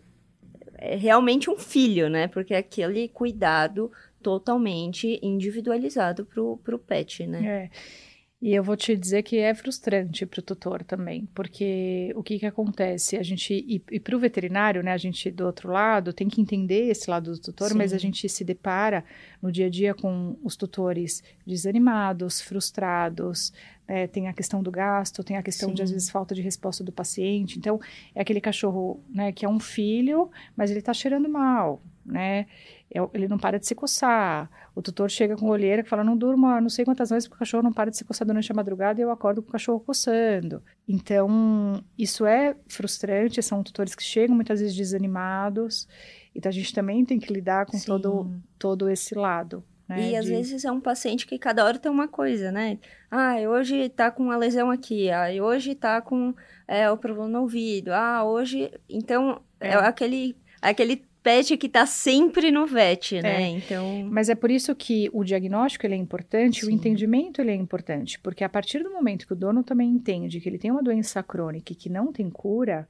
é realmente um filho, né? Porque é aquele cuidado totalmente individualizado pro, pro pet, né? É. E eu vou te dizer que é frustrante para o tutor também, porque o que que acontece? A gente, e, e para o veterinário, né, a gente do outro lado tem que entender esse lado do tutor, Sim. mas a gente se depara no dia a dia com os tutores desanimados, frustrados, é, tem a questão do gasto, tem a questão Sim. de, às vezes, falta de resposta do paciente. Então, é aquele cachorro né, que é um filho, mas ele está cheirando mal, né? É ele não para de se coçar. O tutor chega com olheira que fala: não durma não sei quantas vezes porque o cachorro não para de se coçar durante a madrugada e eu acordo com o cachorro coçando. Então, isso é frustrante. São tutores que chegam muitas vezes desanimados. Então, a gente também tem que lidar com todo, todo esse lado. Né, e de... às vezes é um paciente que cada hora tem uma coisa, né? Ah, hoje tá com uma lesão aqui, ah, hoje tá com é, o problema no ouvido, ah, hoje. Então, é, é aquele, aquele pet que está sempre no vet, né? É. Então... Mas é por isso que o diagnóstico ele é importante, Sim. o entendimento ele é importante, porque a partir do momento que o dono também entende que ele tem uma doença crônica e que não tem cura,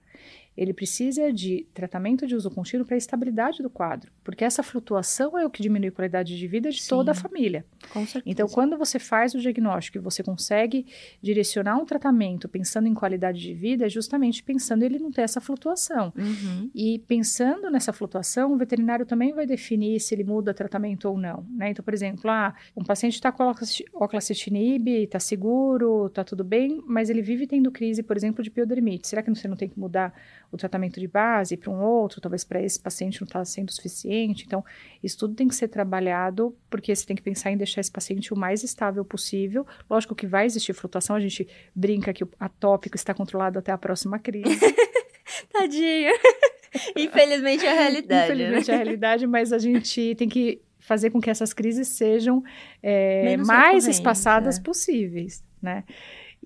ele precisa de tratamento de uso contínuo para a estabilidade do quadro, porque essa flutuação é o que diminui a qualidade de vida de Sim, toda a família. Com certeza. Então, quando você faz o diagnóstico e você consegue direcionar um tratamento pensando em qualidade de vida, é justamente pensando ele não ter essa flutuação. Uhum. E pensando nessa flutuação, o veterinário também vai definir se ele muda tratamento ou não. Né? Então, por exemplo, ah, um paciente está com oclacitinib, está seguro, está tudo bem, mas ele vive tendo crise, por exemplo, de piodermite. Será que você não tem que mudar o tratamento de base para um outro, talvez para esse paciente não está sendo suficiente. Então, isso tudo tem que ser trabalhado, porque você tem que pensar em deixar esse paciente o mais estável possível. Lógico que vai existir flutuação, a gente brinca que o atópico está controlado até a próxima crise. Tadinho. Infelizmente é a realidade. Infelizmente né? é a realidade, mas a gente tem que fazer com que essas crises sejam é, mais espaçadas possíveis, né?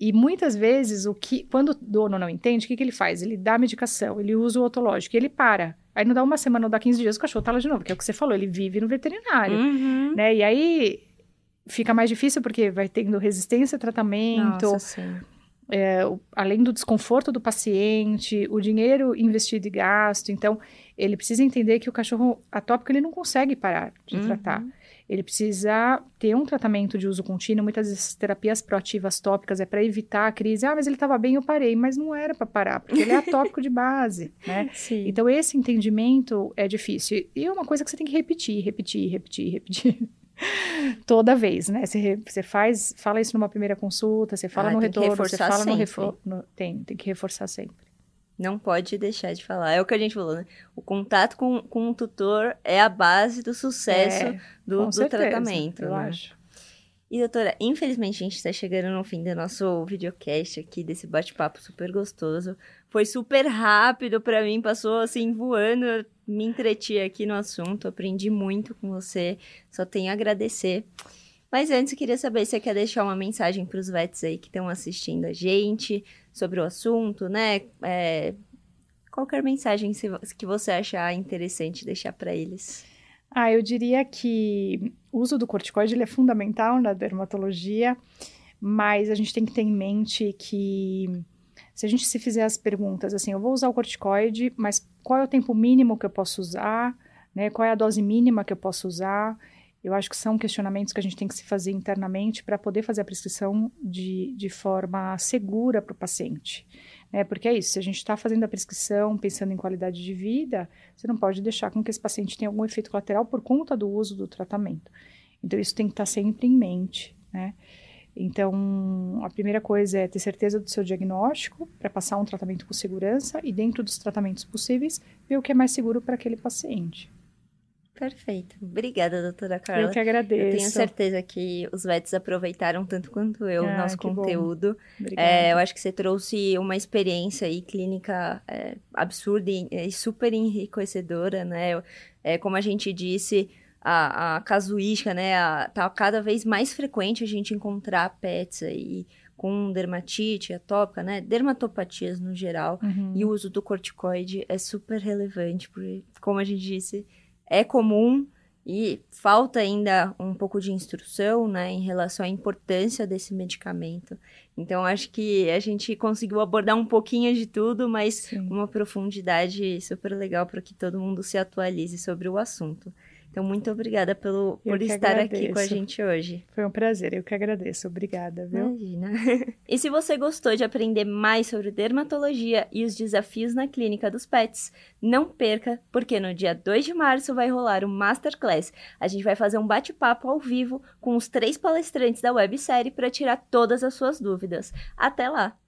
E muitas vezes, o que, quando o dono não entende, o que, que ele faz? Ele dá medicação, ele usa o otológico, ele para. Aí não dá uma semana, não dá 15 dias, o cachorro tá lá de novo, que é o que você falou, ele vive no veterinário, uhum. né? E aí fica mais difícil porque vai tendo resistência a tratamento. Nossa, sim. É, além do desconforto do paciente, o dinheiro investido e gasto. Então, ele precisa entender que o cachorro atópico ele não consegue parar de uhum. tratar ele precisa ter um tratamento de uso contínuo. Muitas vezes terapias proativas tópicas é para evitar a crise. Ah, mas ele estava bem, eu parei, mas não era para parar, porque ele é atópico de base, né? Sim. Então esse entendimento é difícil. E é uma coisa que você tem que repetir, repetir, repetir, repetir. Toda vez, né? Você, você faz, fala isso numa primeira consulta, você fala ah, no retorno, você fala sempre. no, refor no tem, tem que reforçar sempre. Não pode deixar de falar. É o que a gente falou, né? O contato com, com o tutor é a base do sucesso é, do, do certeza, tratamento. Eu né? acho. E, doutora, infelizmente a gente está chegando no fim do nosso videocast aqui, desse bate-papo super gostoso. Foi super rápido para mim, passou assim voando. Eu me entreti aqui no assunto, aprendi muito com você. Só tenho a agradecer. Mas antes, eu queria saber se você quer deixar uma mensagem para os vets aí que estão assistindo a gente sobre o assunto, né? É, qualquer mensagem que você achar interessante deixar para eles. Ah, eu diria que o uso do corticoide é fundamental na dermatologia, mas a gente tem que ter em mente que se a gente se fizer as perguntas assim, eu vou usar o corticoide, mas qual é o tempo mínimo que eu posso usar, né? Qual é a dose mínima que eu posso usar? Eu acho que são questionamentos que a gente tem que se fazer internamente para poder fazer a prescrição de, de forma segura para o paciente. Né? Porque é isso, se a gente está fazendo a prescrição pensando em qualidade de vida, você não pode deixar com que esse paciente tenha algum efeito colateral por conta do uso do tratamento. Então, isso tem que estar tá sempre em mente, né? Então, a primeira coisa é ter certeza do seu diagnóstico para passar um tratamento com segurança e, dentro dos tratamentos possíveis, ver o que é mais seguro para aquele paciente. Perfeito. Obrigada, doutora Carla. Eu que agradeço. Eu tenho certeza que os vets aproveitaram tanto quanto eu ah, o nosso conteúdo. É, eu acho que você trouxe uma experiência aí clínica é, absurda e, e, super enriquecedora, né? É, como a gente disse, a, a casuística, né? A, tá cada vez mais frequente a gente encontrar pets aí com dermatite atópica, né? Dermatopatias no geral. Uhum. E o uso do corticoide é super relevante, porque, como a gente disse é comum e falta ainda um pouco de instrução, né, em relação à importância desse medicamento. Então, acho que a gente conseguiu abordar um pouquinho de tudo, mas com uma profundidade super legal para que todo mundo se atualize sobre o assunto. Então, muito obrigada pelo, por estar agradeço. aqui com a gente hoje. Foi um prazer, eu que agradeço. Obrigada, viu? Imagina. e se você gostou de aprender mais sobre dermatologia e os desafios na clínica dos pets, não perca, porque no dia 2 de março vai rolar o um Masterclass. A gente vai fazer um bate-papo ao vivo com os três palestrantes da websérie para tirar todas as suas dúvidas. Até lá!